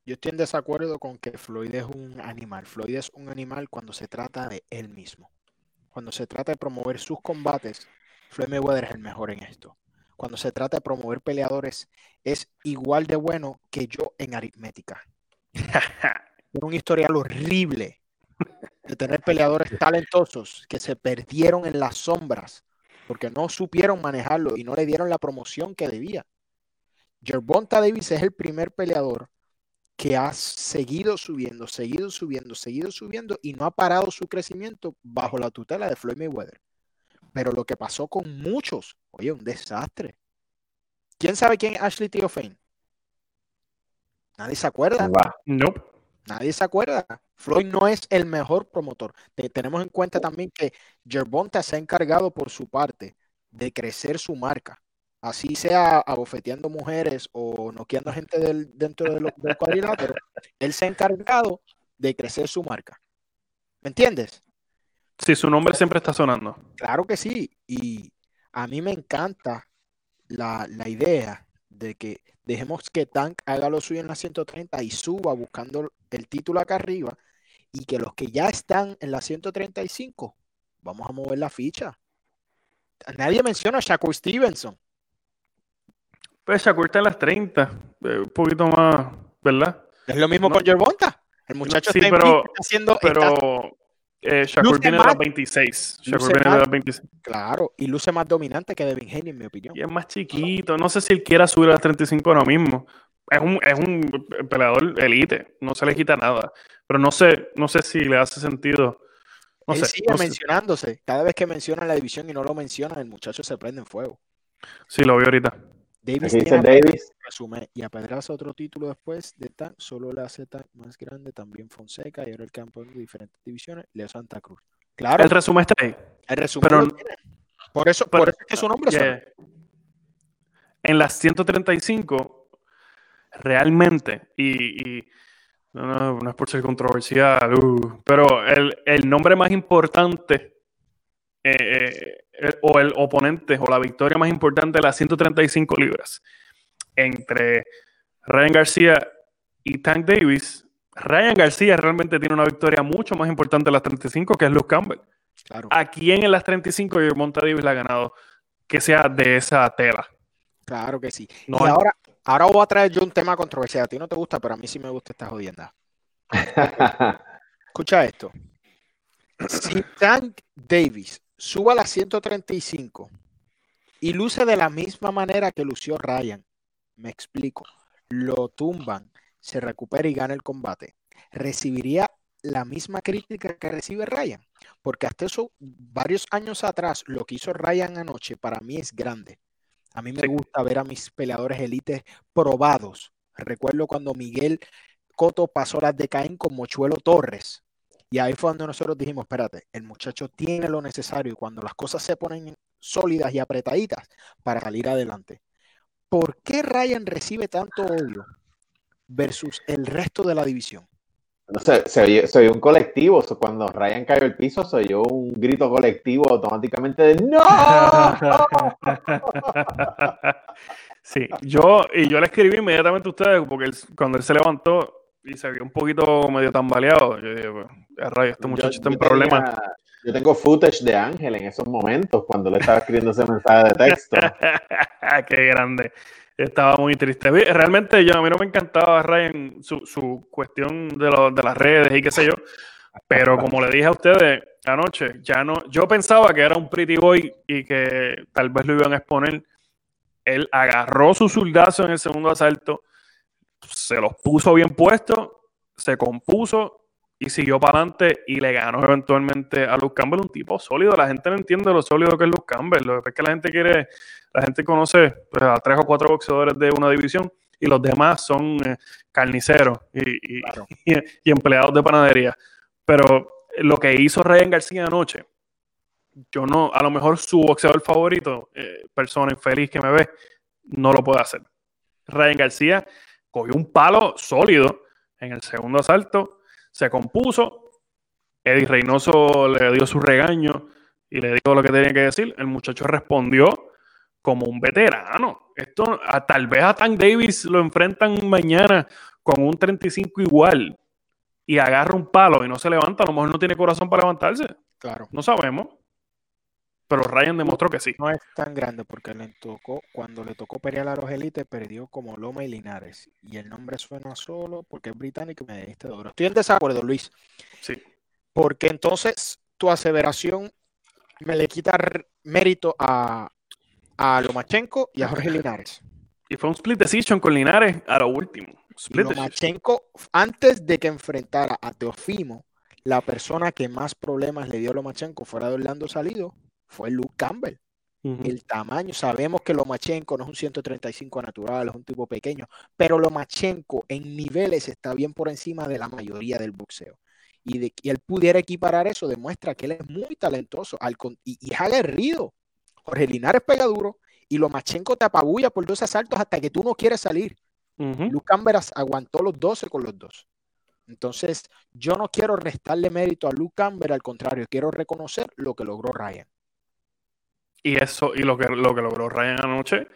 yo estoy en desacuerdo con que Floyd es un animal. Floyd es un animal cuando se trata de él mismo. Cuando se trata de promover sus combates, Floyd Mayweather es el mejor en esto. Cuando se trata de promover peleadores, es igual de bueno que yo en aritmética. Tiene un historial horrible de tener peleadores talentosos que se perdieron en las sombras porque no supieron manejarlo y no le dieron la promoción que debía. Gervonta Davis es el primer peleador que ha seguido subiendo, seguido subiendo, seguido subiendo y no ha parado su crecimiento bajo la tutela de Floyd Mayweather. Pero lo que pasó con muchos, oye, un desastre. ¿Quién sabe quién es Ashley Theophane? Nadie se acuerda. No. Nadie se acuerda. Floyd no es el mejor promotor. tenemos en cuenta también que Gervonta se ha encargado por su parte de crecer su marca. Así sea abofeteando mujeres o noqueando gente dentro de los, del cuadrilátero, él se ha encargado de crecer su marca. ¿Me entiendes? Sí, su nombre siempre está sonando. Claro que sí. Y a mí me encanta la, idea de que dejemos que Tank haga lo suyo en la 130 y suba buscando el título acá arriba y que los que ya están en la 135, vamos a mover la ficha. Nadie menciona a Shakur Stevenson. Pues Shakur está en las 30, eh, un poquito más, ¿verdad? Es lo mismo con Gervonta. El muchacho sí, está, pero, haciendo. Pero eh, Shakur viene de las 26. Shakur viene de las 26. Claro, y luce más dominante que Devin Haney, en mi opinión. Y es más chiquito. No sé si él quiera subir a las 35 ahora mismo. Es un, es un peleador elite. No se le quita nada. Pero no sé, no sé si le hace sentido. No él sé, sigue mencionándose. Cada vez que menciona la división y no lo menciona, el muchacho se prende en fuego. Sí, lo vi ahorita. Davis, tiene Davis. Resume, y a Pedraza otro título después de tan solo la Z más grande, también Fonseca y ahora el campo de diferentes divisiones, Leo Santa Cruz. Claro. El resumen está ahí. El resumen pero, Por eso, por eso es que su nombre En las 135, realmente, y, no, no, es por ser controversial, uh, pero el, el nombre más importante eh, eh, o el oponente o la victoria más importante de las 135 libras entre Ryan García y Tank Davis, Ryan García realmente tiene una victoria mucho más importante de las 35 que es Luke Campbell. Claro. ¿A quién en las 35 Monta Davis la ha ganado que sea de esa tela? Claro que sí. y ahora, ahora voy a traer yo un tema controversial. A ti no te gusta, pero a mí sí me gusta esta jodienda. Escucha esto. Si Tank Davis suba a las 135 y luce de la misma manera que lució Ryan. Me explico. Lo tumban, se recupera y gana el combate. Recibiría la misma crítica que recibe Ryan, porque hasta eso, varios años atrás, lo que hizo Ryan anoche para mí es grande. A mí me gusta ver a mis peleadores élites probados. Recuerdo cuando Miguel Coto pasó las de Caín con Mochuelo Torres. Y ahí fue donde nosotros dijimos, espérate, el muchacho tiene lo necesario y cuando las cosas se ponen sólidas y apretaditas para salir adelante. ¿Por qué Ryan recibe tanto odio versus el resto de la división? No sé, se un colectivo. Cuando Ryan cayó al piso, se oyó un grito colectivo automáticamente de ¡No! Sí, yo, y yo le escribí inmediatamente a ustedes, porque cuando él se levantó y se vio un poquito medio tambaleado, yo dije, pues, rayo, este muchacho está en problemas. Yo tengo footage de Ángel en esos momentos, cuando le estaba escribiendo ese mensaje de texto. Qué grande. Estaba muy triste. Realmente yo, a mí no me encantaba Ryan, su, su cuestión de, de las redes y qué sé yo, pero como le dije a ustedes anoche, ya no, yo pensaba que era un pretty boy y que tal vez lo iban a exponer él agarró su soldazo en el segundo asalto, se los puso bien puestos, se compuso y siguió para adelante y le ganó eventualmente a Luke Campbell, un tipo sólido. La gente no entiende lo sólido que es Luke Campbell. Lo que es que la gente quiere, la gente conoce pues, a tres o cuatro boxeadores de una división y los demás son eh, carniceros y, y, empleados de panadería. Pero lo que hizo Ryan García anoche, yo no, a lo mejor su boxeador favorito, eh, persona infeliz que me ve, no lo puede hacer. Ryan García cogió un palo sólido en el segundo asalto, se compuso, Eddie Reynoso le dio su regaño y le dijo lo que tenía que decir. El muchacho respondió como un veterano. Esto, tal vez a Tank Davis lo enfrentan mañana con un 35 igual y agarra un palo y no se levanta, a lo mejor no tiene corazón para levantarse. Claro. No sabemos. Pero Ryan demostró que sí. No es tan grande porque le tocó, cuando le tocó pelear a los élites, perdió como Loma y Linares. Y el nombre suena solo porque es británico y me diste duro. Estoy en desacuerdo, Luis. Sí. Porque entonces tu aseveración me le quita mérito a, a Lomachenko y a Jorge Linares. Y fue un split decision con Linares a lo último. Lomachenko, antes de que enfrentara a Teofimo, la persona que más problemas le dio a Lomachenko fuera de Orlando Salido, fue Luke Campbell. El tamaño, sabemos que Lomachenko no es un 135 natural, es un tipo pequeño, pero Lomachenko en niveles está bien por encima de la mayoría del boxeo. Y de que él pudiera equiparar eso demuestra que él es muy talentoso y, y, es aguerrido. Jorge Linares pega duro y Lomachenko te apabulla por dos asaltos hasta que tú no quieres salir. Luke Campbell aguantó los 12 con los dos. Entonces, yo no quiero restarle mérito a Luke Campbell, al contrario, quiero reconocer lo que logró Ryan. Y eso, y lo que, lo que logró Ryan anoche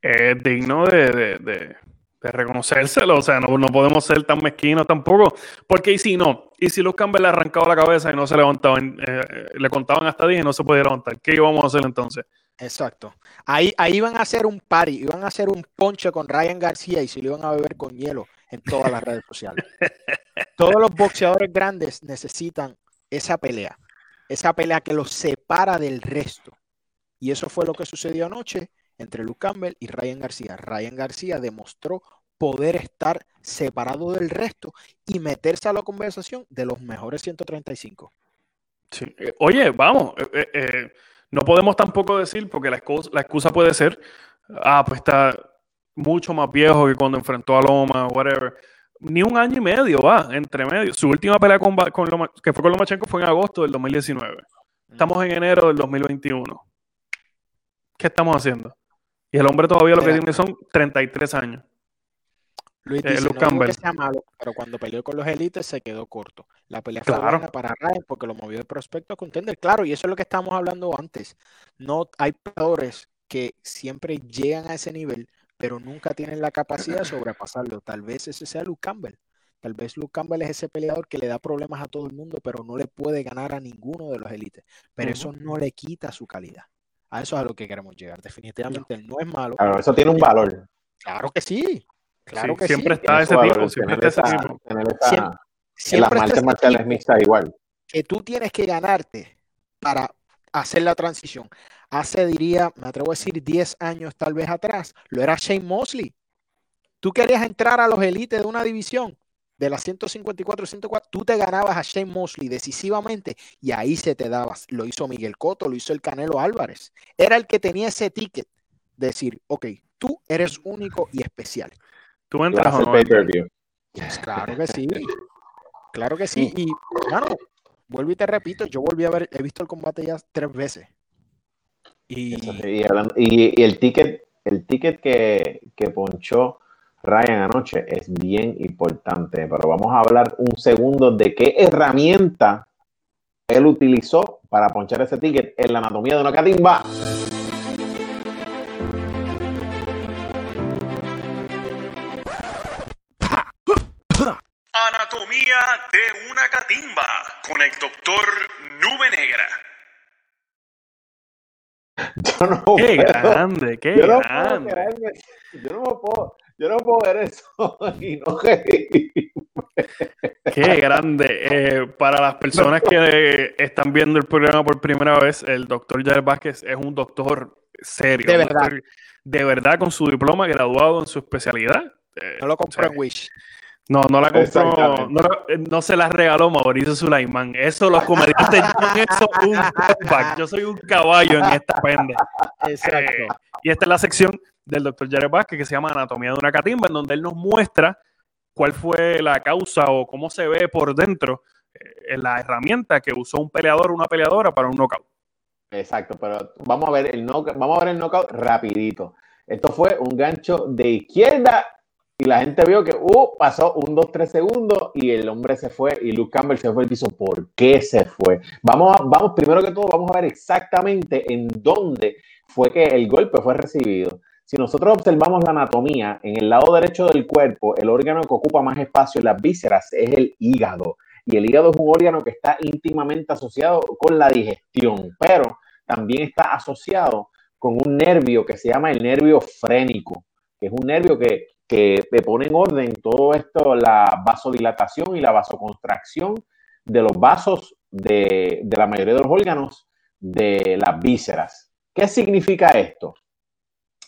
es digno de, de, reconocérselo. O sea, no, no, podemos ser tan mezquinos tampoco. Porque y si no, y si Luke Campbell le arrancaba la cabeza y no se levantaban, eh, le contaban hasta 10 y no se podía levantar, ¿qué íbamos a hacer entonces? Exacto. Ahí, ahí iban a hacer un party, iban a hacer un ponche con Ryan García y se lo iban a beber con hielo en todas las redes sociales. Todos los boxeadores grandes necesitan esa pelea, esa pelea que los separa del resto. Y eso fue lo que sucedió anoche entre Luke Campbell y Ryan García. Ryan García demostró poder estar separado del resto y meterse a la conversación de los mejores 135. Sí. Eh, oye, vamos, eh, eh, no podemos tampoco decir, porque la excusa, la excusa puede ser, ah, pues está mucho más viejo que cuando enfrentó a Loma, whatever. Ni un año y medio va, entre medio. Su última pelea con, con que fue con Lomachenko fue en agosto del 2019. Estamos en enero del 2021. ¿Qué estamos haciendo? Y el hombre todavía lo que tiene son 33 años. Luis eh, dice, no que sea malo, pero cuando peleó con los élites se quedó corto. La pelea fue buena para Ryan porque lo movió de prospecto a contender. Claro, y eso es lo que estábamos hablando antes. No hay peleadores que siempre llegan a ese nivel, pero nunca tienen la capacidad de sobrepasarlo. Tal vez ese sea Luke Campbell. Tal vez Luke Campbell es ese peleador que le da problemas a todo el mundo, pero no le puede ganar a ninguno de los élites. Pero eso no le quita su calidad. A eso es a lo que queremos llegar. Definitivamente él no es malo. Claro, eso tiene un valor. Claro que sí. Claro que siempre está ese tipo. Siempre está ese tipo. siempre, en las mixtas igual. Que tú tienes que ganarte para hacer la transición. Hace, diría, me atrevo a decir, 10 años tal vez atrás, lo era Shane Mosley. Tú querías entrar a los élites de una división de las 154, 104, tú te ganabas a Shane Mosley decisivamente y ahí se te dabas. Lo hizo Miguel Cotto, lo hizo el Canelo Álvarez. Era el que tenía ese ticket de decir, ok, tú eres único y especial. Tú entras a pues claro que sí. Claro que sí. Y, claro, vuelvo y te repito, yo volví a ver, he visto el combate ya tres veces. Y, y, el ticket, el ticket que, que ponchó Ryan anoche es bien importante, pero vamos a hablar un segundo de qué herramienta él utilizó para ponchar ese ticket en la anatomía de una catimba. Anatomía de una catimba con el doctor Nube Negra. Yo no qué grande, qué grande. Yo no me puedo yo no puedo ver eso y no Qué grande. Eh, para las personas que están viendo el programa por primera vez, el doctor Jair Vázquez es un doctor serio. De verdad. de verdad, con su diploma graduado en su especialidad. Eh, no lo compró en Wish. No, no la compró, no, no, se la regaló Mauricio Sulaimán. Eso los comediantes eso un Yo soy un caballo en esta pende. Exacto. Eh, y esta es la sección del doctor Jared Vázquez que se llama Anatomía de una catimba, en donde él nos muestra cuál fue la causa o cómo se ve por dentro eh, la herramienta que usó un peleador o una peleadora para un knockout. Exacto, pero vamos a ver el knockout, vamos a ver el knockout rapidito. Esto fue un gancho de izquierda y la gente vio que uh, pasó un 2, 3 segundos y el hombre se fue y Luke Campbell se fue al piso. ¿Por qué se fue? Vamos, vamos, primero que todo, vamos a ver exactamente en dónde fue que el golpe fue recibido. Si nosotros observamos la anatomía, en el lado derecho del cuerpo, el órgano que ocupa más espacio en las vísceras es el hígado. Y el hígado es un órgano que está íntimamente asociado con la digestión, pero también está asociado con un nervio que se llama el nervio frénico, que es un nervio que, que pone en orden todo esto, la vasodilatación y la vasoconstracción de los vasos de, de la mayoría de los órganos de las vísceras. ¿Qué significa esto?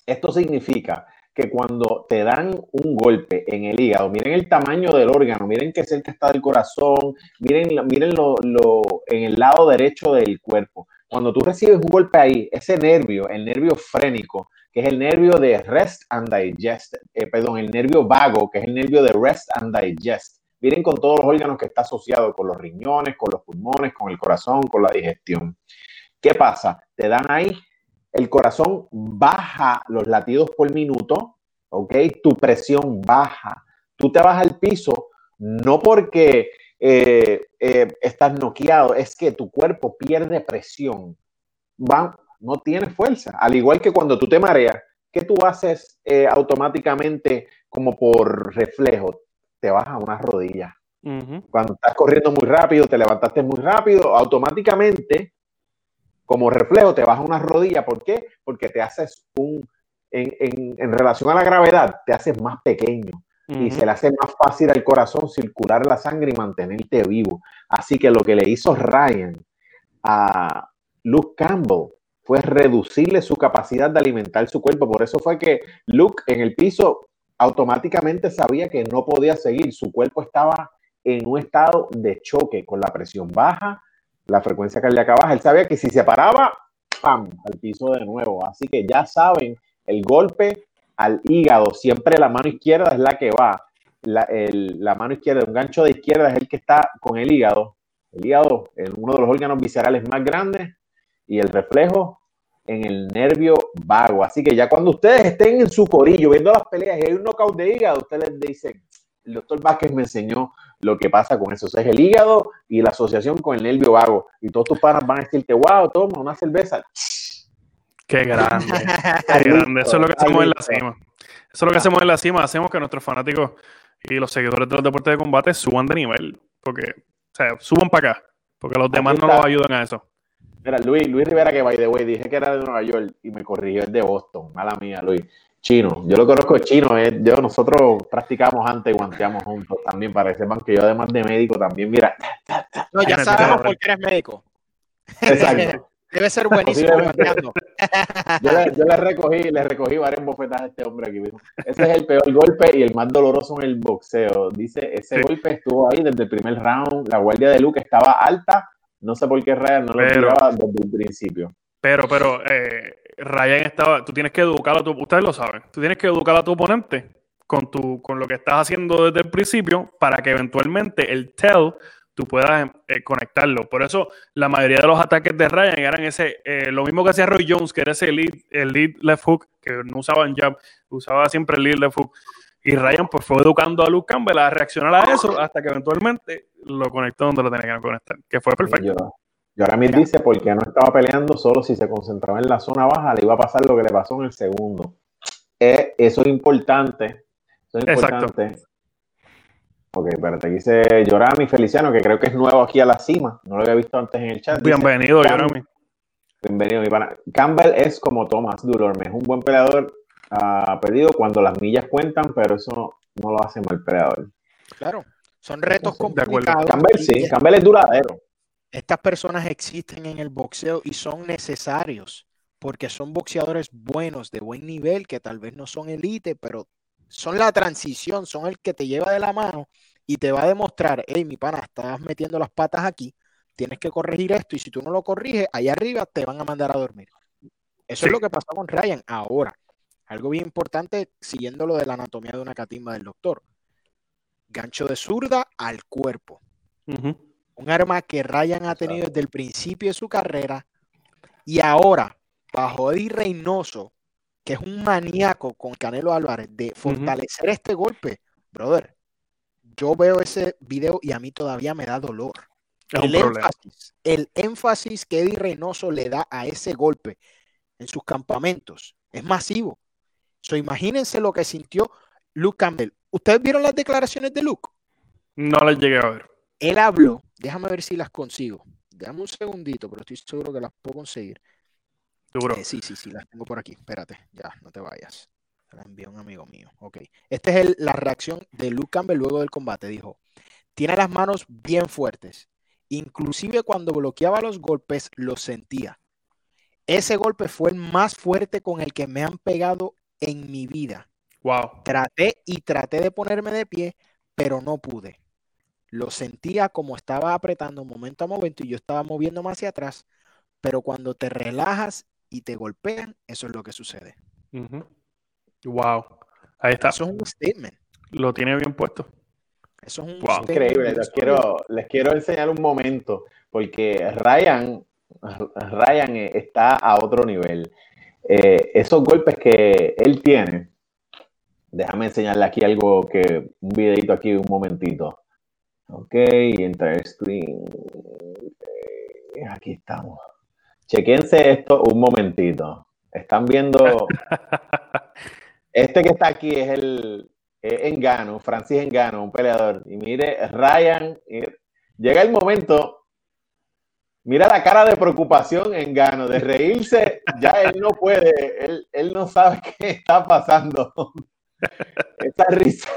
Esto significa que cuando te dan un golpe en el hígado, miren el tamaño del órgano, miren qué cerca está del corazón, miren, miren lo, en el lado derecho del cuerpo. Cuando tú recibes un golpe ahí, ese nervio, el nervio frénico, que es el nervio de rest and digest, eh, perdón, el nervio vago, que es el nervio de rest and digest. Miren con todos los órganos que está asociado con los riñones, con los pulmones, con el corazón, con la digestión. ¿Qué pasa? Te dan ahí el corazón baja los latidos por minuto, ¿ok? Tu presión baja. Tú te vas al piso no porque eh, eh, estás noqueado, es que tu cuerpo pierde presión. Va, no tiene fuerza. Al igual que cuando tú te mareas, ¿qué tú haces eh, automáticamente como por reflejo? Te vas a una rodilla. Cuando estás corriendo muy rápido, te levantaste muy rápido, automáticamente como reflejo te vas a una rodilla. ¿Por qué? Porque te haces un, en, relación a la gravedad, te haces más pequeño y se le hace más fácil al corazón circular la sangre y mantenerte vivo. Así que lo que le hizo Ryan a Luke Campbell fue reducirle su capacidad de alimentar su cuerpo. Por eso fue que Luke en el piso automáticamente sabía que no podía seguir. Su cuerpo estaba en un estado de choque con la presión baja, la frecuencia cardíaca baja. Él sabía que si se paraba, ¡pam! al piso de nuevo. Así que ya saben, el golpe al hígado, siempre la mano izquierda es la que va. La, la mano izquierda, un gancho de izquierda es el que está con el hígado. El hígado es uno de los órganos viscerales más grandes y el reflejo en el nervio vago. Así que ya cuando ustedes estén en su corillo viendo las peleas y hay un knockout de hígado, ustedes dicen, el doctor Vázquez me enseñó lo que pasa con eso. es el hígado y la asociación con el nervio vago. Y todos tus panas van a decirte, wow, toma una cerveza. Qué grande, qué grande. Eso es lo que hacemos en la cima. Eso es lo que hacemos en la cima. Hacemos que nuestros fanáticos y los seguidores de los deportes de combate suban de nivel. Porque, o sea, suban para acá. Porque los demás no los ayudan a eso. Mira, Luis, Luis Rivera, que by the way, dije que era de Nueva York y me corrigió, es de Boston. Mala mía, Luis. Chino, yo lo conozco chino, eh. yo, nosotros practicamos antes y guanteamos juntos también, para que sepan que yo además de médico también, mira. No, ya sabemos por qué eres médico. Exacto. Debe ser buenísimo yo, le, yo le, recogí, le recogí varias bofetas a este hombre aquí. Ese es el peor golpe y el más doloroso en el boxeo. Dice, ese golpe estuvo ahí desde el primer round. La guardia de Luke estaba alta. No sé por qué Ryan no lo tiraba desde el principio. Pero, pero, eh, Ryan estaba, tú tienes que educar a tu, ustedes lo saben, tú tienes que educar a tu oponente con, tu, con lo que estás haciendo desde el principio para que eventualmente el tell tú puedas eh, conectarlo. Por eso la mayoría de los ataques de Ryan eran ese, eh, lo mismo que hacía Roy Jones, que era ese lead, el lead left hook, que no usaban jab, usaba siempre el lead left hook. Y Ryan pues fue educando a Luke Campbell a reaccionar a eso hasta que eventualmente lo conectó donde lo tenía que conectar, que fue perfecto. Y ahora me dice porque no estaba peleando solo si se concentraba en la zona baja, le iba a pasar lo que le pasó en el segundo. Eh, eso es importante. Eso es importante. Ok, espérate, dice Yorami Feliciano, que creo que es nuevo aquí a la cima. No lo había visto antes en el chat. Bienvenido, Yorami. Bienvenido, mi pana. Campbell es como Thomas Dulorme, es un buen peleador uh, perdido cuando las millas cuentan, pero eso no lo hace mal peleador. Claro, son retos complicados. Campbell sí, Campbell es duradero. Estas personas existen en el boxeo y son necesarios porque son boxeadores buenos, de buen nivel, que tal vez no son elite, pero son la transición, son el que te lleva de la mano y te va a demostrar, hey, mi pana, estás metiendo las patas aquí, tienes que corregir esto y si tú no lo corriges, ahí arriba te van a mandar a dormir. Eso es lo que pasó con Ryan. Ahora, algo bien importante, siguiendo lo de la anatomía de una catimba del doctor. Gancho de zurda al cuerpo. Un arma que Ryan ha tenido desde el principio de su carrera y ahora bajo Eddie Reynoso, que es un maníaco con Canelo Álvarez, de fortalecer este golpe, brother, yo veo ese video y a mí todavía me da dolor. el, énfasis, el énfasis que Eddie Reynoso le da a ese golpe en sus campamentos es masivo. So, imagínense lo que sintió Luke Campbell. ¿Ustedes vieron las declaraciones de Luke? No las llegué a ver. Él habló, déjame ver si las consigo. Dame un segundito, pero estoy seguro que las puedo conseguir. Eh, sí, sí, sí, las tengo por aquí. Espérate, ya, no te vayas. La envió un amigo mío. Ok. Esta es la reacción de Luke Campbell luego del combate. Dijo, tiene las manos bien fuertes. Inclusive cuando bloqueaba los golpes, los sentía. Ese golpe fue el más fuerte con el que me han pegado en mi vida. Wow. Traté y traté de ponerme de pie, pero no pude. Lo sentía como estaba apretando momento a momento y yo estaba moviendo más hacia atrás, pero cuando te relajas y te golpean, eso es lo que sucede. Wow. Ahí está. Eso es un statement. Lo tiene bien puesto. Eso es un wow. Increíble. Les quiero, les quiero enseñar un momento, porque Ryan, Ryan está a otro nivel. Eh, esos golpes que él tiene, déjame enseñarle aquí algo que, un videito aquí, un momentito. Ok, enter screen. aquí estamos. Chequense esto un momentito. Están viendo. Este que está aquí es el Engano, Francis Engano, un peleador. Y mire, Ryan. Llega el momento. Mira la cara de preocupación Engano, de reírse. Ya él no puede, él, él no sabe qué está pasando. Esa risa,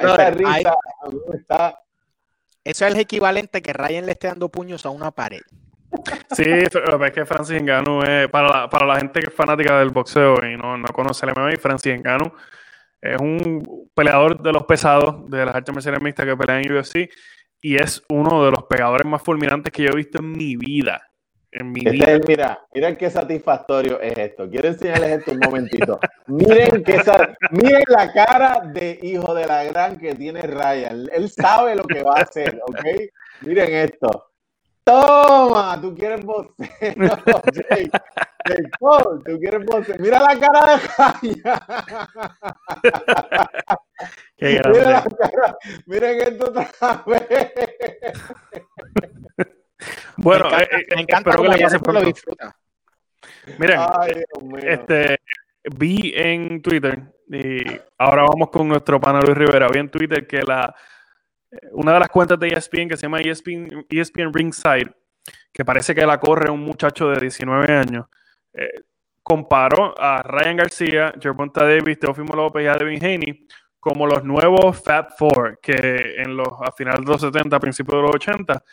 esa risa está. Eso es el equivalente que Ryan le esté dando puños a una pared. Sí, es que Francis Ngannou es, para la, para la gente que es fanática del boxeo y no, no conoce el MMA, Francis Ngannou es un peleador de los pesados, de las artes marciales mixtas que pelean en UFC y es uno de los pegadores más fulminantes que yo he visto en mi vida. En mi este vida. mira, miren qué satisfactorio es esto. Quiero enseñarles esto un momentito. miren, qué miren la cara de hijo de la gran que tiene Ryan. Él sabe lo que va a hacer, ¿ok? Miren esto. Toma, tú quieres Paul, tú quieres. Mira la cara de Jaya. Qué. Mira la cara. Miren esto otra vez. Bueno, me encanta, eh, me encanta espero que le pase lo pronto. disfruta. Miren, Ay, este, vi en Twitter, y ahora vamos con nuestro pana Luis Rivera, vi en Twitter que la una de las cuentas de ESPN que se llama ESPN, ESPN Ringside, que parece que la corre un muchacho de 19 años, eh, comparó a Ryan García, Gervonta Davis, Teofimo López y a Devin Haney como los nuevos Fab Four, que en los, a finales de los 70, principios de los 80,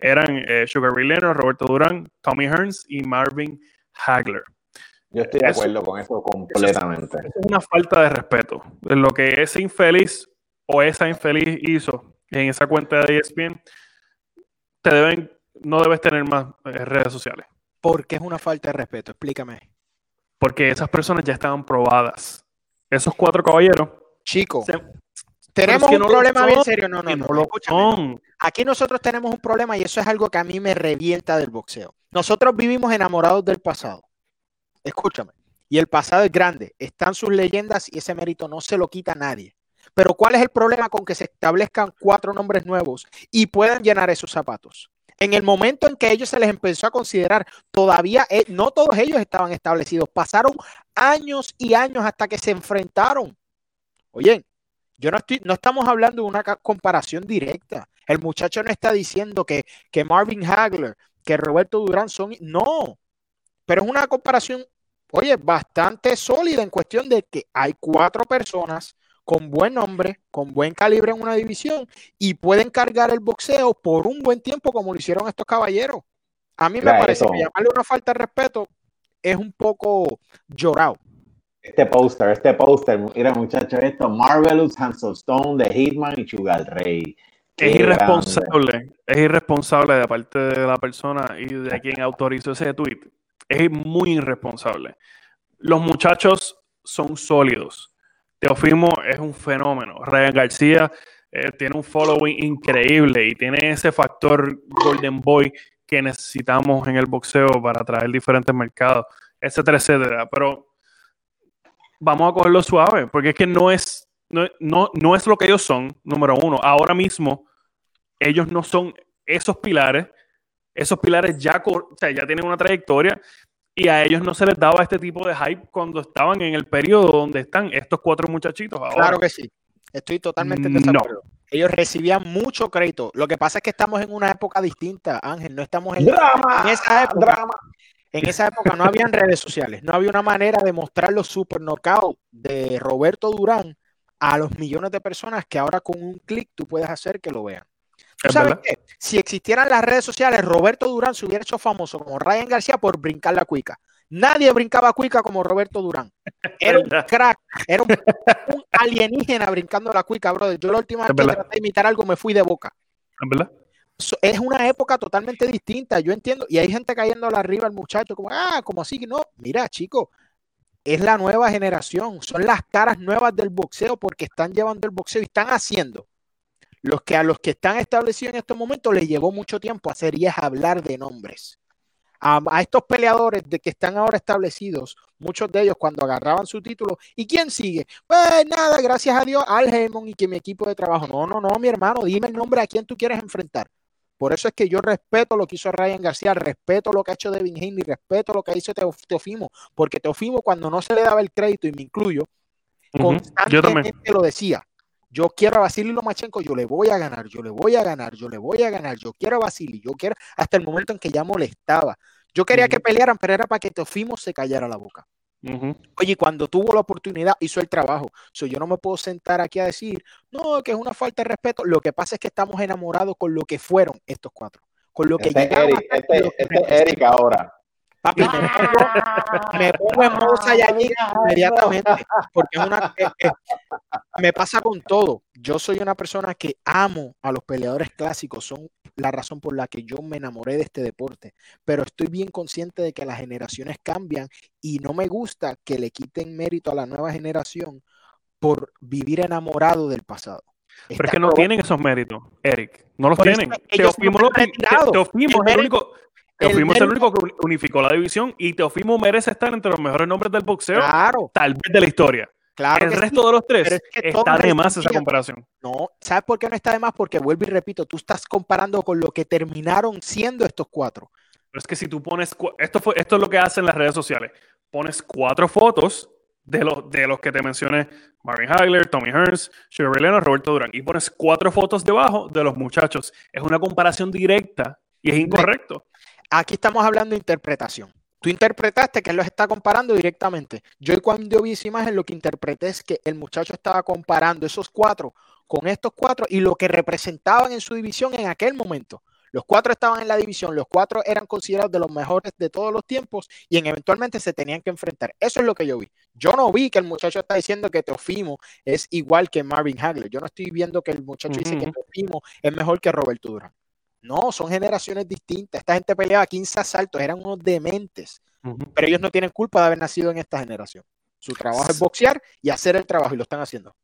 eran eh, Sugar Ray Leonard, Roberto Durán, Tommy Hearns y Marvin Hagler. Yo estoy de acuerdo con eso completamente. Eso es, una falta de respeto. Lo que ese infeliz o esa infeliz hizo en esa cuenta de ESPN, te deben, no debes tener más eh, redes sociales. ¿Por qué es una falta de respeto? Explícame. Porque esas personas ya estaban probadas. Esos cuatro caballeros. Chico, se- tenemos que un no problema bien serio. No, no, que no. no lo son. Aquí nosotros tenemos un problema y eso es algo que a mí me revienta del boxeo. Nosotros vivimos enamorados del pasado. Escúchame. Y el pasado es grande. Están sus leyendas y ese mérito no se lo quita a nadie. Pero ¿cuál es el problema con que se establezcan cuatro nombres nuevos y puedan llenar esos zapatos? En el momento en que ellos se les empezó a considerar, todavía eh, no todos ellos estaban establecidos. Pasaron años y años hasta que se enfrentaron. Oye, Yo no estoy, no estamos hablando de una comparación directa. El muchacho no está diciendo que, que Marvin Hagler, que Roberto Durán son. No. Pero es una comparación, oye, bastante sólida en cuestión de que hay cuatro personas con buen nombre, con buen calibre en una división y pueden cargar el boxeo por un buen tiempo como lo hicieron estos caballeros. A mí me parece que llamarle una falta de respeto es un poco llorado. Este póster, este póster, mira muchachos, esto, Marvelous, Hansel Stone, The Hitman y Chugal Rey. Es irresponsable, es irresponsable de parte de la persona y de quien autorizó ese tweet. Es muy irresponsable. Los muchachos son sólidos Teofimo es un fenómeno. Ryan García eh, tiene un following increíble y tiene ese factor Golden Boy que necesitamos en el boxeo para atraer diferentes mercados, etcétera, etcétera. Pero vamos a cogerlo suave, porque es que no es, no, no, es lo que ellos son, número uno. Ahora mismo, ellos no son esos pilares. Esos pilares ya, o sea, ya tienen una trayectoria y a ellos no se les daba este tipo de hype cuando estaban en el periodo donde están estos cuatro muchachitos ahora. Claro que sí. Estoy totalmente en desacuerdo. Ellos recibían mucho crédito. Lo que pasa es que estamos en una época distinta, Ángel. No estamos en, esa época. En esa época no habían redes sociales. No había una manera de mostrar los super knockouts de Roberto Durán a los millones de personas que ahora con un clic tú puedes hacer que lo vean. Sabes qué? Si existieran las redes sociales, Roberto Durán se hubiera hecho famoso como Ryan García por brincar la cuica. Nadie brincaba cuica como Roberto Durán. Era un crack, era un, alienígena brincando la cuica, brother. Yo la última vez que traté de imitar algo me fui de boca. Es una época totalmente distinta, yo entiendo. Y hay gente cayendo arriba al muchacho, como, ah, como así. No, mira, chico, es la nueva generación, son las caras nuevas del boxeo porque están llevando el boxeo y están haciendo los que a los que están establecidos en estos momentos les llevó mucho tiempo hacer y es hablar de nombres. A, estos peleadores de que están ahora establecidos, muchos de ellos cuando agarraban su título, ¿y quién sigue? Pues nada, gracias a Dios, Al Heyman y que mi equipo de trabajo. No, no, no, mi hermano, dime el nombre a quién tú quieres enfrentar. Por eso es que yo respeto lo que hizo Ryan García, respeto lo que ha hecho Devin Haney, respeto lo que hizo Teofimo, porque Teofimo cuando no se le daba el crédito, y me incluyo, constantemente lo decía, yo quiero a Vasily Lomachenko, yo le voy a ganar, yo le voy a ganar, yo le voy a ganar, yo quiero a Vasily, yo quiero, hasta el momento en que ya molestaba. Yo quería que pelearan, pero era para que Teofimo se callara la boca. Oye, cuando tuvo la oportunidad, hizo el trabajo. yo no me puedo sentar aquí a decir, no, que es una falta de respeto. Lo que pasa es que estamos enamorados con lo que fueron estos cuatro. Con lo que este Eric, este, este Eric ahora. Papi, me pongo, en modo Saiyajin inmediatamente, porque es una, eh, eh, me pasa con todo. Yo soy una persona que amo a los peleadores clásicos, son la razón por la que yo me enamoré de este deporte, pero estoy bien consciente de que las generaciones cambian y no me gusta que le quiten mérito a la nueva generación por vivir enamorado del pasado. Pero es que no tienen esos méritos, Eric. No los tienen. Teofimo, no Teofimo es el único, Teofimo es el único que unificó la división y Teofimo merece estar entre los mejores nombres del boxeo, tal vez de la historia. Claro el resto de los tres está de más esa comparación. No, ¿sabes por qué no está de más? Porque vuelvo y repito, tú estás comparando con lo que terminaron siendo estos cuatro. Pero es que si tú pones, esto, fue, esto es lo que hacen las redes sociales, pones cuatro fotos de los, de los que te mencioné, Marvin Hagler, Tommy Hearns, Sugar Ray Roberto Durán, y pones cuatro fotos debajo de los muchachos. Es una comparación directa y es incorrecto. Aquí estamos hablando de interpretación. Tú interpretaste que él los está comparando directamente. Yo cuando vi esa imagen lo que interpreté es que el muchacho estaba comparando esos cuatro con estos cuatro y lo que representaban en su división en aquel momento. Los cuatro estaban en la división, los cuatro eran considerados de los mejores de todos los tiempos y en, eventualmente se tenían que enfrentar. Eso es lo que yo vi. Yo no vi que el muchacho está diciendo que Teofimo es igual que Marvin Hagler. Yo no estoy viendo que el muchacho dice que Teofimo es mejor que Roberto Durán. No, son generaciones distintas. Esta gente peleaba 15 asaltos, eran unos dementes. Pero ellos no tienen culpa de haber nacido en esta generación. Su trabajo es boxear y hacer el trabajo, y lo están haciendo.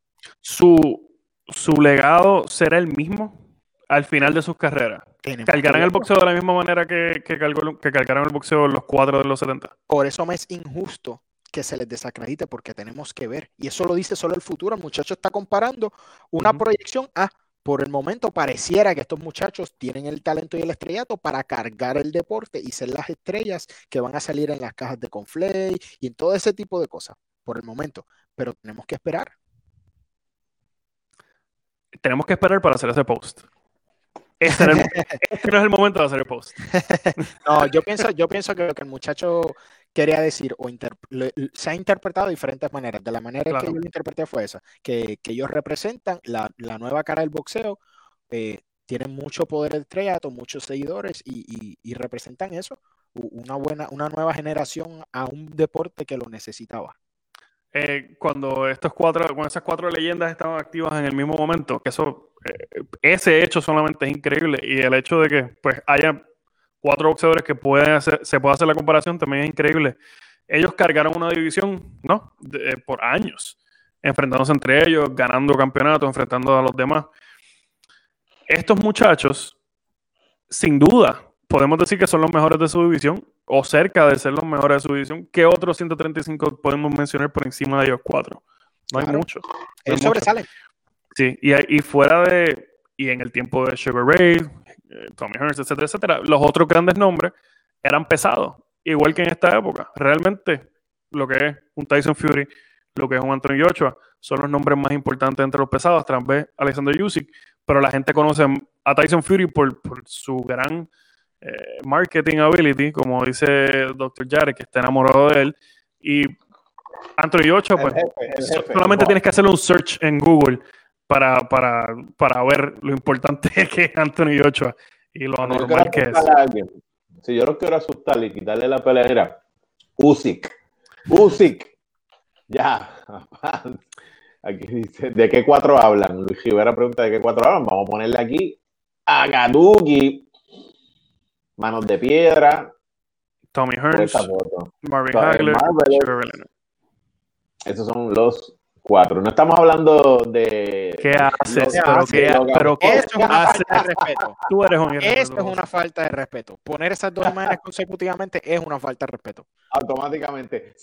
Su, su legado será el mismo al final de sus carreras. ¿Cargarán el boxeo de la misma manera que, que, que cargaron el boxeo los cuatro de los 70? Por eso me es injusto que se les desacredite porque tenemos que ver. Y eso lo dice solo el futuro. El muchacho está comparando una proyección a por el momento pareciera que estos muchachos tienen el talento y el estrellato para cargar el deporte y ser las estrellas que van a salir en las cajas de Conflay y en todo ese tipo de cosas, por el momento. Pero tenemos que esperar. tenemos que esperar para hacer ese post. Este, no es el momento de hacer el post. no, yo pienso, yo pienso que que el muchacho quería decir o se ha interpretado de diferentes maneras. De la manera que yo lo interpreté fue esa, que, ellos representan la, nueva cara del boxeo, eh, tienen mucho poder de estrellato, muchos seguidores y, representan eso, una buena, una nueva generación a un deporte que lo necesitaba. Eh, cuando estos cuatro, cuando esas cuatro leyendas estaban activas en el mismo momento, que eso, eh, ese hecho solamente es increíble y el hecho de que pues haya cuatro boxeadores que pueden hacer, se puede hacer la comparación también es increíble. Ellos cargaron una división, ¿no? Eh, por años, enfrentándose entre ellos, ganando campeonatos, enfrentando a los demás. Estos muchachos, sin duda, podemos decir que son los mejores de su división o cerca de ser los mejores de su división. ¿Qué otros 135 podemos mencionar por encima de ellos cuatro? No hay muchos. Ellos sobresalen. Sí, y, y, fuera de, y en el tiempo de Sugar Ray, Tommy Hearns, etcétera, etcétera, los otros grandes nombres eran pesados, igual que en esta época. Realmente, lo que es un Tyson Fury, lo que es un Anthony Joshua, son los nombres más importantes entre los pesados, tras vez Alexander Usyk, pero la gente conoce a Tyson Fury por, por su gran eh, marketing ability, como dice Dr. Jared, que está enamorado de él. Y Anthony Ochoa, pues solamente tienes que hacerle un search en Google para, para, para ver lo importante que es Anthony Ochoa y lo anormal que es. Si yo lo quiero asustar y quitarle la pelea, Usyk. Usyk. Ya. Aquí dice, ¿de qué cuatro hablan? Luis Rivera pregunta, ¿de qué cuatro hablan? Vamos a ponerle aquí a Gadugi Manos de Piedra. Tommy Hearns. Marvin Hagler. Esos son los cuatro. No estamos hablando de. ¿Qué haces? pero, ¿qué, pero ¿qué Esto es una falta de respeto. Tú eres un Esto es una falta de respeto. Poner esas dos imágenes consecutivamente es una falta de respeto. Automáticamente.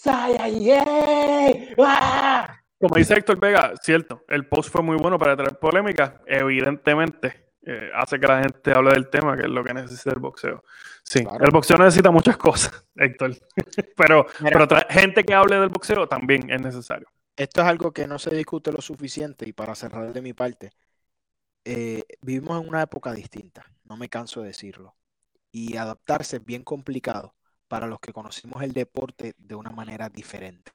Como dice Héctor Vega, cierto, el post fue muy bueno para traer polémica. Evidentemente, eh, hace que la gente hable del tema, que es lo que necesita el boxeo. Sí, el boxeo necesita muchas cosas, Héctor. pero, pero gente que hable del boxeo también es necesario. Esto es algo que no se discute lo suficiente y para cerrar de mi parte, eh, vivimos en una época distinta, no me canso de decirlo. Y adaptarse es bien complicado para los que conocimos el deporte de una manera diferente.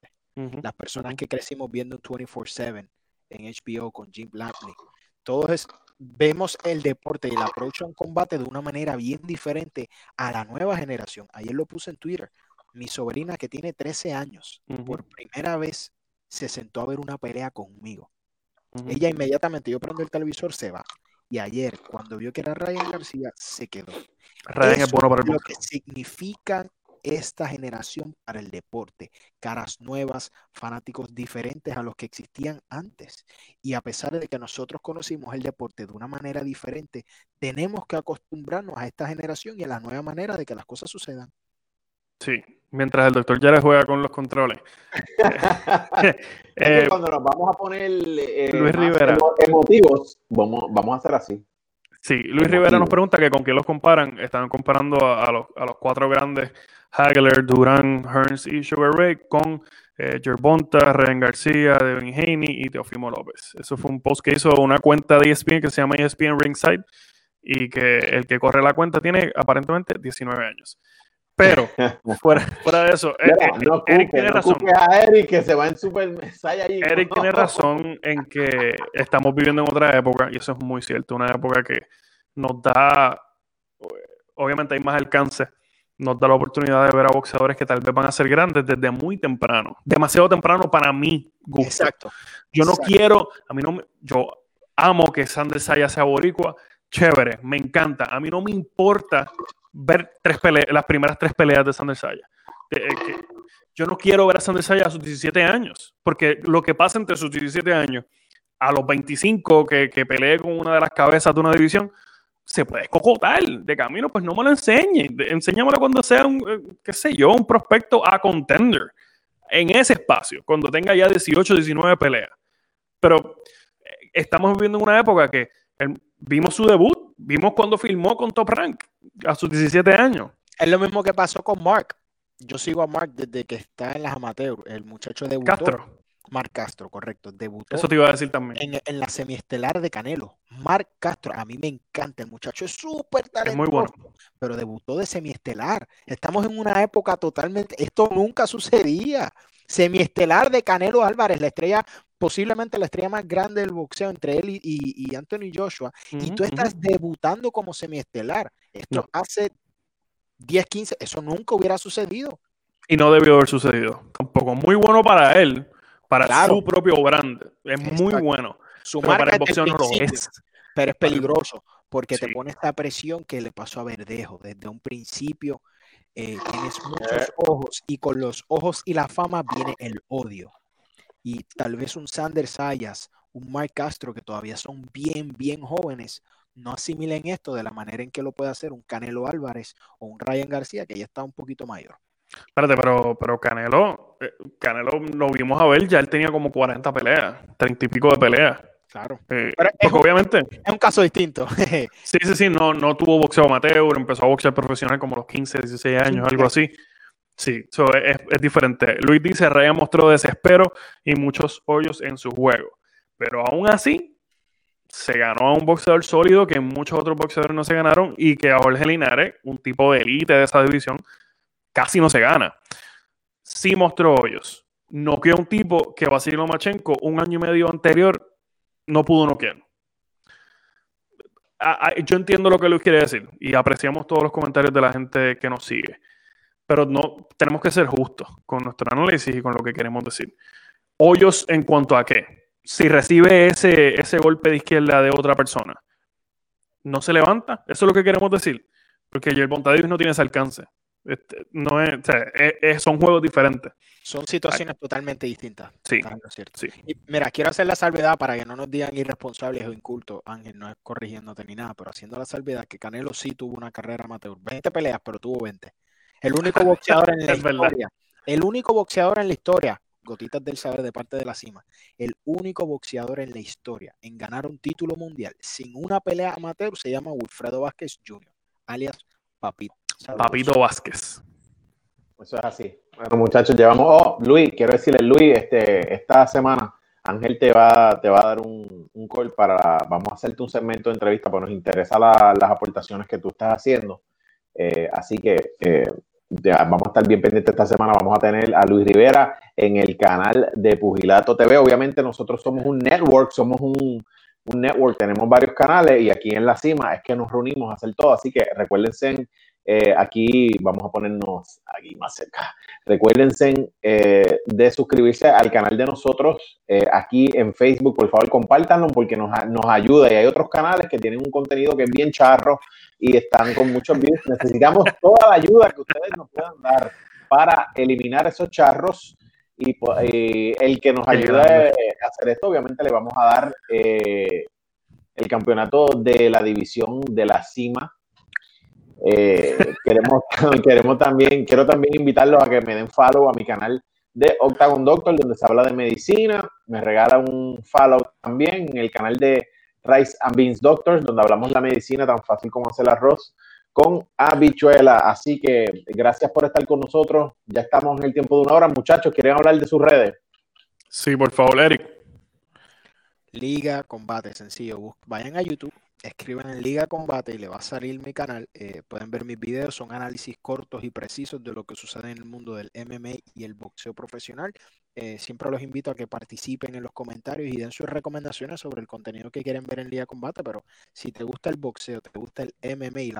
Las personas que crecimos viendo 24/7 en HBO con Jim Blantley, todos vemos el deporte y el approach a un combate de una manera bien diferente a la nueva generación. Ayer lo puse en Twitter. Mi sobrina que tiene 13 años, por primera vez se sentó a ver una pelea conmigo. Ella inmediatamente, yo prendo el televisor, se va. Y ayer, cuando vio que era Ryan García, se quedó. Ryan es bueno para el Lo que significa esta generación para el deporte, caras nuevas, fanáticos diferentes a los que existían antes. Y a pesar de que nosotros conocimos el deporte de una manera diferente, tenemos que acostumbrarnos a esta generación y a la nueva manera de que las cosas sucedan. Sí, mientras el doctor Yara juega con los controles. Eh, cuando nos vamos a poner eh, Luis Rivera. emotivos, vamos, vamos a hacer así. Sí, Luis Rivera nos pregunta que con quién los comparan. Están comparando a, los, a los, cuatro grandes Hagler, Durán, Hearns y Sugar Ray con eh, Gerbonta, Ren García, Devin Haney y Teofimo López. Eso fue un post que hizo una cuenta de ESPN que se llama ESPN Ringside y que el que corre la cuenta tiene aparentemente 19 años. Pero, fuera, fuera de eso, Eric tiene razón. Eric que se va en super Eric tiene razón en que estamos viviendo en otra época, y eso es muy cierto, una época que nos da, obviamente hay más alcance, nos da la oportunidad de ver a boxeadores que tal vez van a ser grandes desde muy temprano, demasiado temprano para mí gusto. Exacto. Yo no quiero, a mí no me, yo amo que Sanders Saya sea boricua, chévere, me encanta, a mí no me importa ver tres las primeras tres peleas de Sanders Saya. Eh, yo no quiero ver a Sanders Saya a sus 17 años, porque lo que pasa entre sus 17 años a los 25 que, que pelee con una de las cabezas de una división, se puede escocotar de camino, pues no me lo enseñe. Enséñamelo cuando sea un, eh, qué sé yo, un prospecto a contender en ese espacio, cuando tenga ya 18, 19 peleas. Pero eh, estamos viviendo en una época que vimos su debut, vimos cuando filmó con Top Rank a sus 17 años. Es lo mismo que pasó con Mark. Yo sigo a Mark desde que está en las amateurs. El muchacho de Castro. Marc Castro, correcto. Debutó. Eso te iba a decir también. En, en la semiestelar de Canelo. Marc Castro, a mí me encanta. El muchacho es súper talentoso. Es muy bueno. Pero debutó de semiestelar. Estamos en una época totalmente. Esto nunca sucedía. Semiestelar de Canelo Álvarez, la estrella, posiblemente la estrella más grande del boxeo entre él y, y, Anthony Joshua. y tú estás debutando como semiestelar. Esto hace 10, 15, eso nunca hubiera sucedido. Y no debió haber sucedido. Tampoco. Muy bueno para él para su propio brand. Es muy bueno. Su pero para el boxeo no lo es. Pero es peligroso porque te pone esta presión que le pasó a Verdejo. Desde un principio eh, tienes muchos ojos y con los ojos y la fama viene el odio. Y tal vez un Sanders Sayas, un Mark Castro que todavía son bien, bien jóvenes, no asimilen esto de la manera en que lo puede hacer un Canelo Álvarez o un Ryan García que ya está un poquito mayor. Espérate, pero, pero Canelo, eh, Canelo lo vimos a ver, ya él tenía como 40 peleas, 30 y pico de peleas. Claro. Eh, obviamente. Es un caso distinto. sí, sí, sí, no, no tuvo boxeo amateur, empezó a boxear profesional como los 15, 16 años, algo así. Sí, es, es, diferente. Luis dice, Raya mostró desespero y muchos hoyos en su juego. Pero aún así, se ganó a un boxeador sólido que muchos otros boxeadores no se ganaron y que a Jorge Linares, un tipo de élite de esa división, casi no se gana. Sí mostró hoyos. Noqueó a un tipo que Vasily Lomachenko un año y medio anterior no pudo noquear. Yo entiendo lo que Luis quiere decir y apreciamos todos los comentarios de la gente que nos sigue, pero no tenemos que ser justos con nuestro análisis y con lo que queremos decir. Hoyos en cuanto a qué? Si recibe ese, ese golpe de izquierda de otra persona, no se levanta. Eso es lo que queremos decir. Porque el Montadios no tiene ese alcance. Este, no es, son juegos diferentes. Son situaciones totalmente distintas. Sí, cierto. mira, quiero hacer la salvedad para que no nos digan irresponsables o incultos. Ángel no es corrigiéndote ni nada, pero haciendo la salvedad que Canelo sí tuvo una carrera amateur. 20 peleas, pero tuvo 20. El único boxeador en la historia. El único boxeador en la historia. Gotitas del saber de parte de la cima. El único boxeador en la historia en ganar un título mundial sin una pelea amateur se llama Wilfredo Vázquez Jr., alias Papito. Papito Vázquez. Eso es así. Bueno, muchachos, llevamos. Oh, Luis, quiero decirle, Luis, este, esta semana Ángel te va, te va a dar un, un call para. Vamos a hacerte un segmento de entrevista, porque nos interesa las aportaciones que tú estás haciendo. Eh, así que eh, vamos a estar bien pendientes esta semana. Vamos a tener a Luis Rivera en el canal de Pugilato TV. Obviamente, nosotros somos un network, somos un, network, tenemos varios canales y aquí en la cima es que nos reunimos a hacer todo. Así que recuérdense eh, aquí vamos a ponernos aquí más cerca. Recuérdense eh, de suscribirse al canal de nosotros eh, aquí en Facebook. Por favor, compártanlo porque nos, nos, ayuda. Y hay otros canales que tienen un contenido que es bien charro y están con muchos videos. Necesitamos toda la ayuda que ustedes nos puedan dar para eliminar esos charros. Y, el que nos ayude a hacer esto, obviamente le vamos a dar el campeonato de la división de la cima eh, queremos, queremos también, quiero también invitarlos a que me den follow a mi canal de Octagon Doctor, donde se habla de medicina. Me regala un follow también en el canal de Rice and Beans Doctors, donde hablamos de la medicina tan fácil como hacer el arroz con habichuela. Así que gracias por estar con nosotros. Ya estamos en el tiempo de una hora. Muchachos, ¿quieren hablar de sus redes? Sí, por favor, Eric. Liga Combate, sencillo. Vayan a YouTube, escriban en Liga Combate y le va a salir mi canal. Eh, pueden ver mis videos, son análisis cortos y precisos de lo que sucede en el mundo del MMA y el boxeo profesional. Eh, siempre los invito a que participen en los comentarios y den sus recomendaciones sobre el contenido que quieren ver en Liga Combate. Pero si te gusta el boxeo, te gusta el MMA y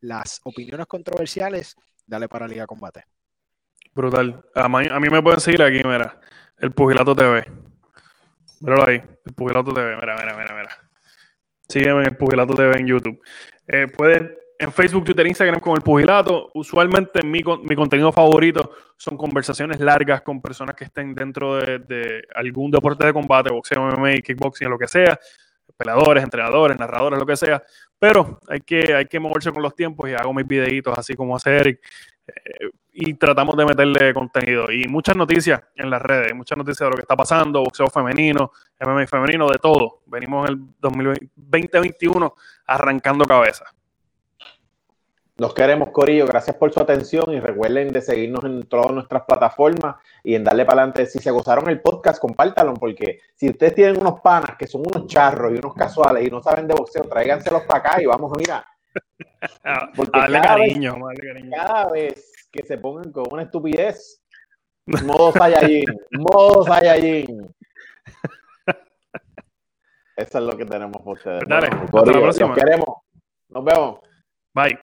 las opiniones controversiales, dale para Liga Combate. Brutal. A mí, a mí me pueden seguir aquí, mira, el Pugilato TV. Míralo ahí, el Pugilato TV, mira, mira, mira, mira. Sígueme en el Pugilato TV en YouTube. Eh, pueden en Facebook, Twitter, Instagram con el Pugilato. Usualmente mi, mi contenido favorito son conversaciones largas con personas que estén dentro de, algún deporte de combate, boxeo, MMA, kickboxing, lo que sea, peleadores, entrenadores, narradores, lo que sea. Pero hay que, hay que moverse con los tiempos y hago mis videitos así como hace Eric. Eh, y tratamos de meterle contenido. Y muchas noticias en las redes, muchas noticias de lo que está pasando, boxeo femenino, MMA femenino, de todo. Venimos en el 2021 arrancando cabeza. Los queremos, Corillo. Gracias por su atención y recuerden de seguirnos en todas nuestras plataformas y en darle para adelante. Si se gozaron el podcast, compártanlo, porque si ustedes tienen unos panas que son unos charros y unos casuales y no saben de boxeo, tráiganselos para acá y vamos, mira. Porque cada, cariño, vez, cada vez que se pongan con una estupidez, modo Saiyajin, modo Saiyajin. Eso es lo que tenemos por ustedes. Dale, hasta la próxima. Queremos. Nos vemos. Bye.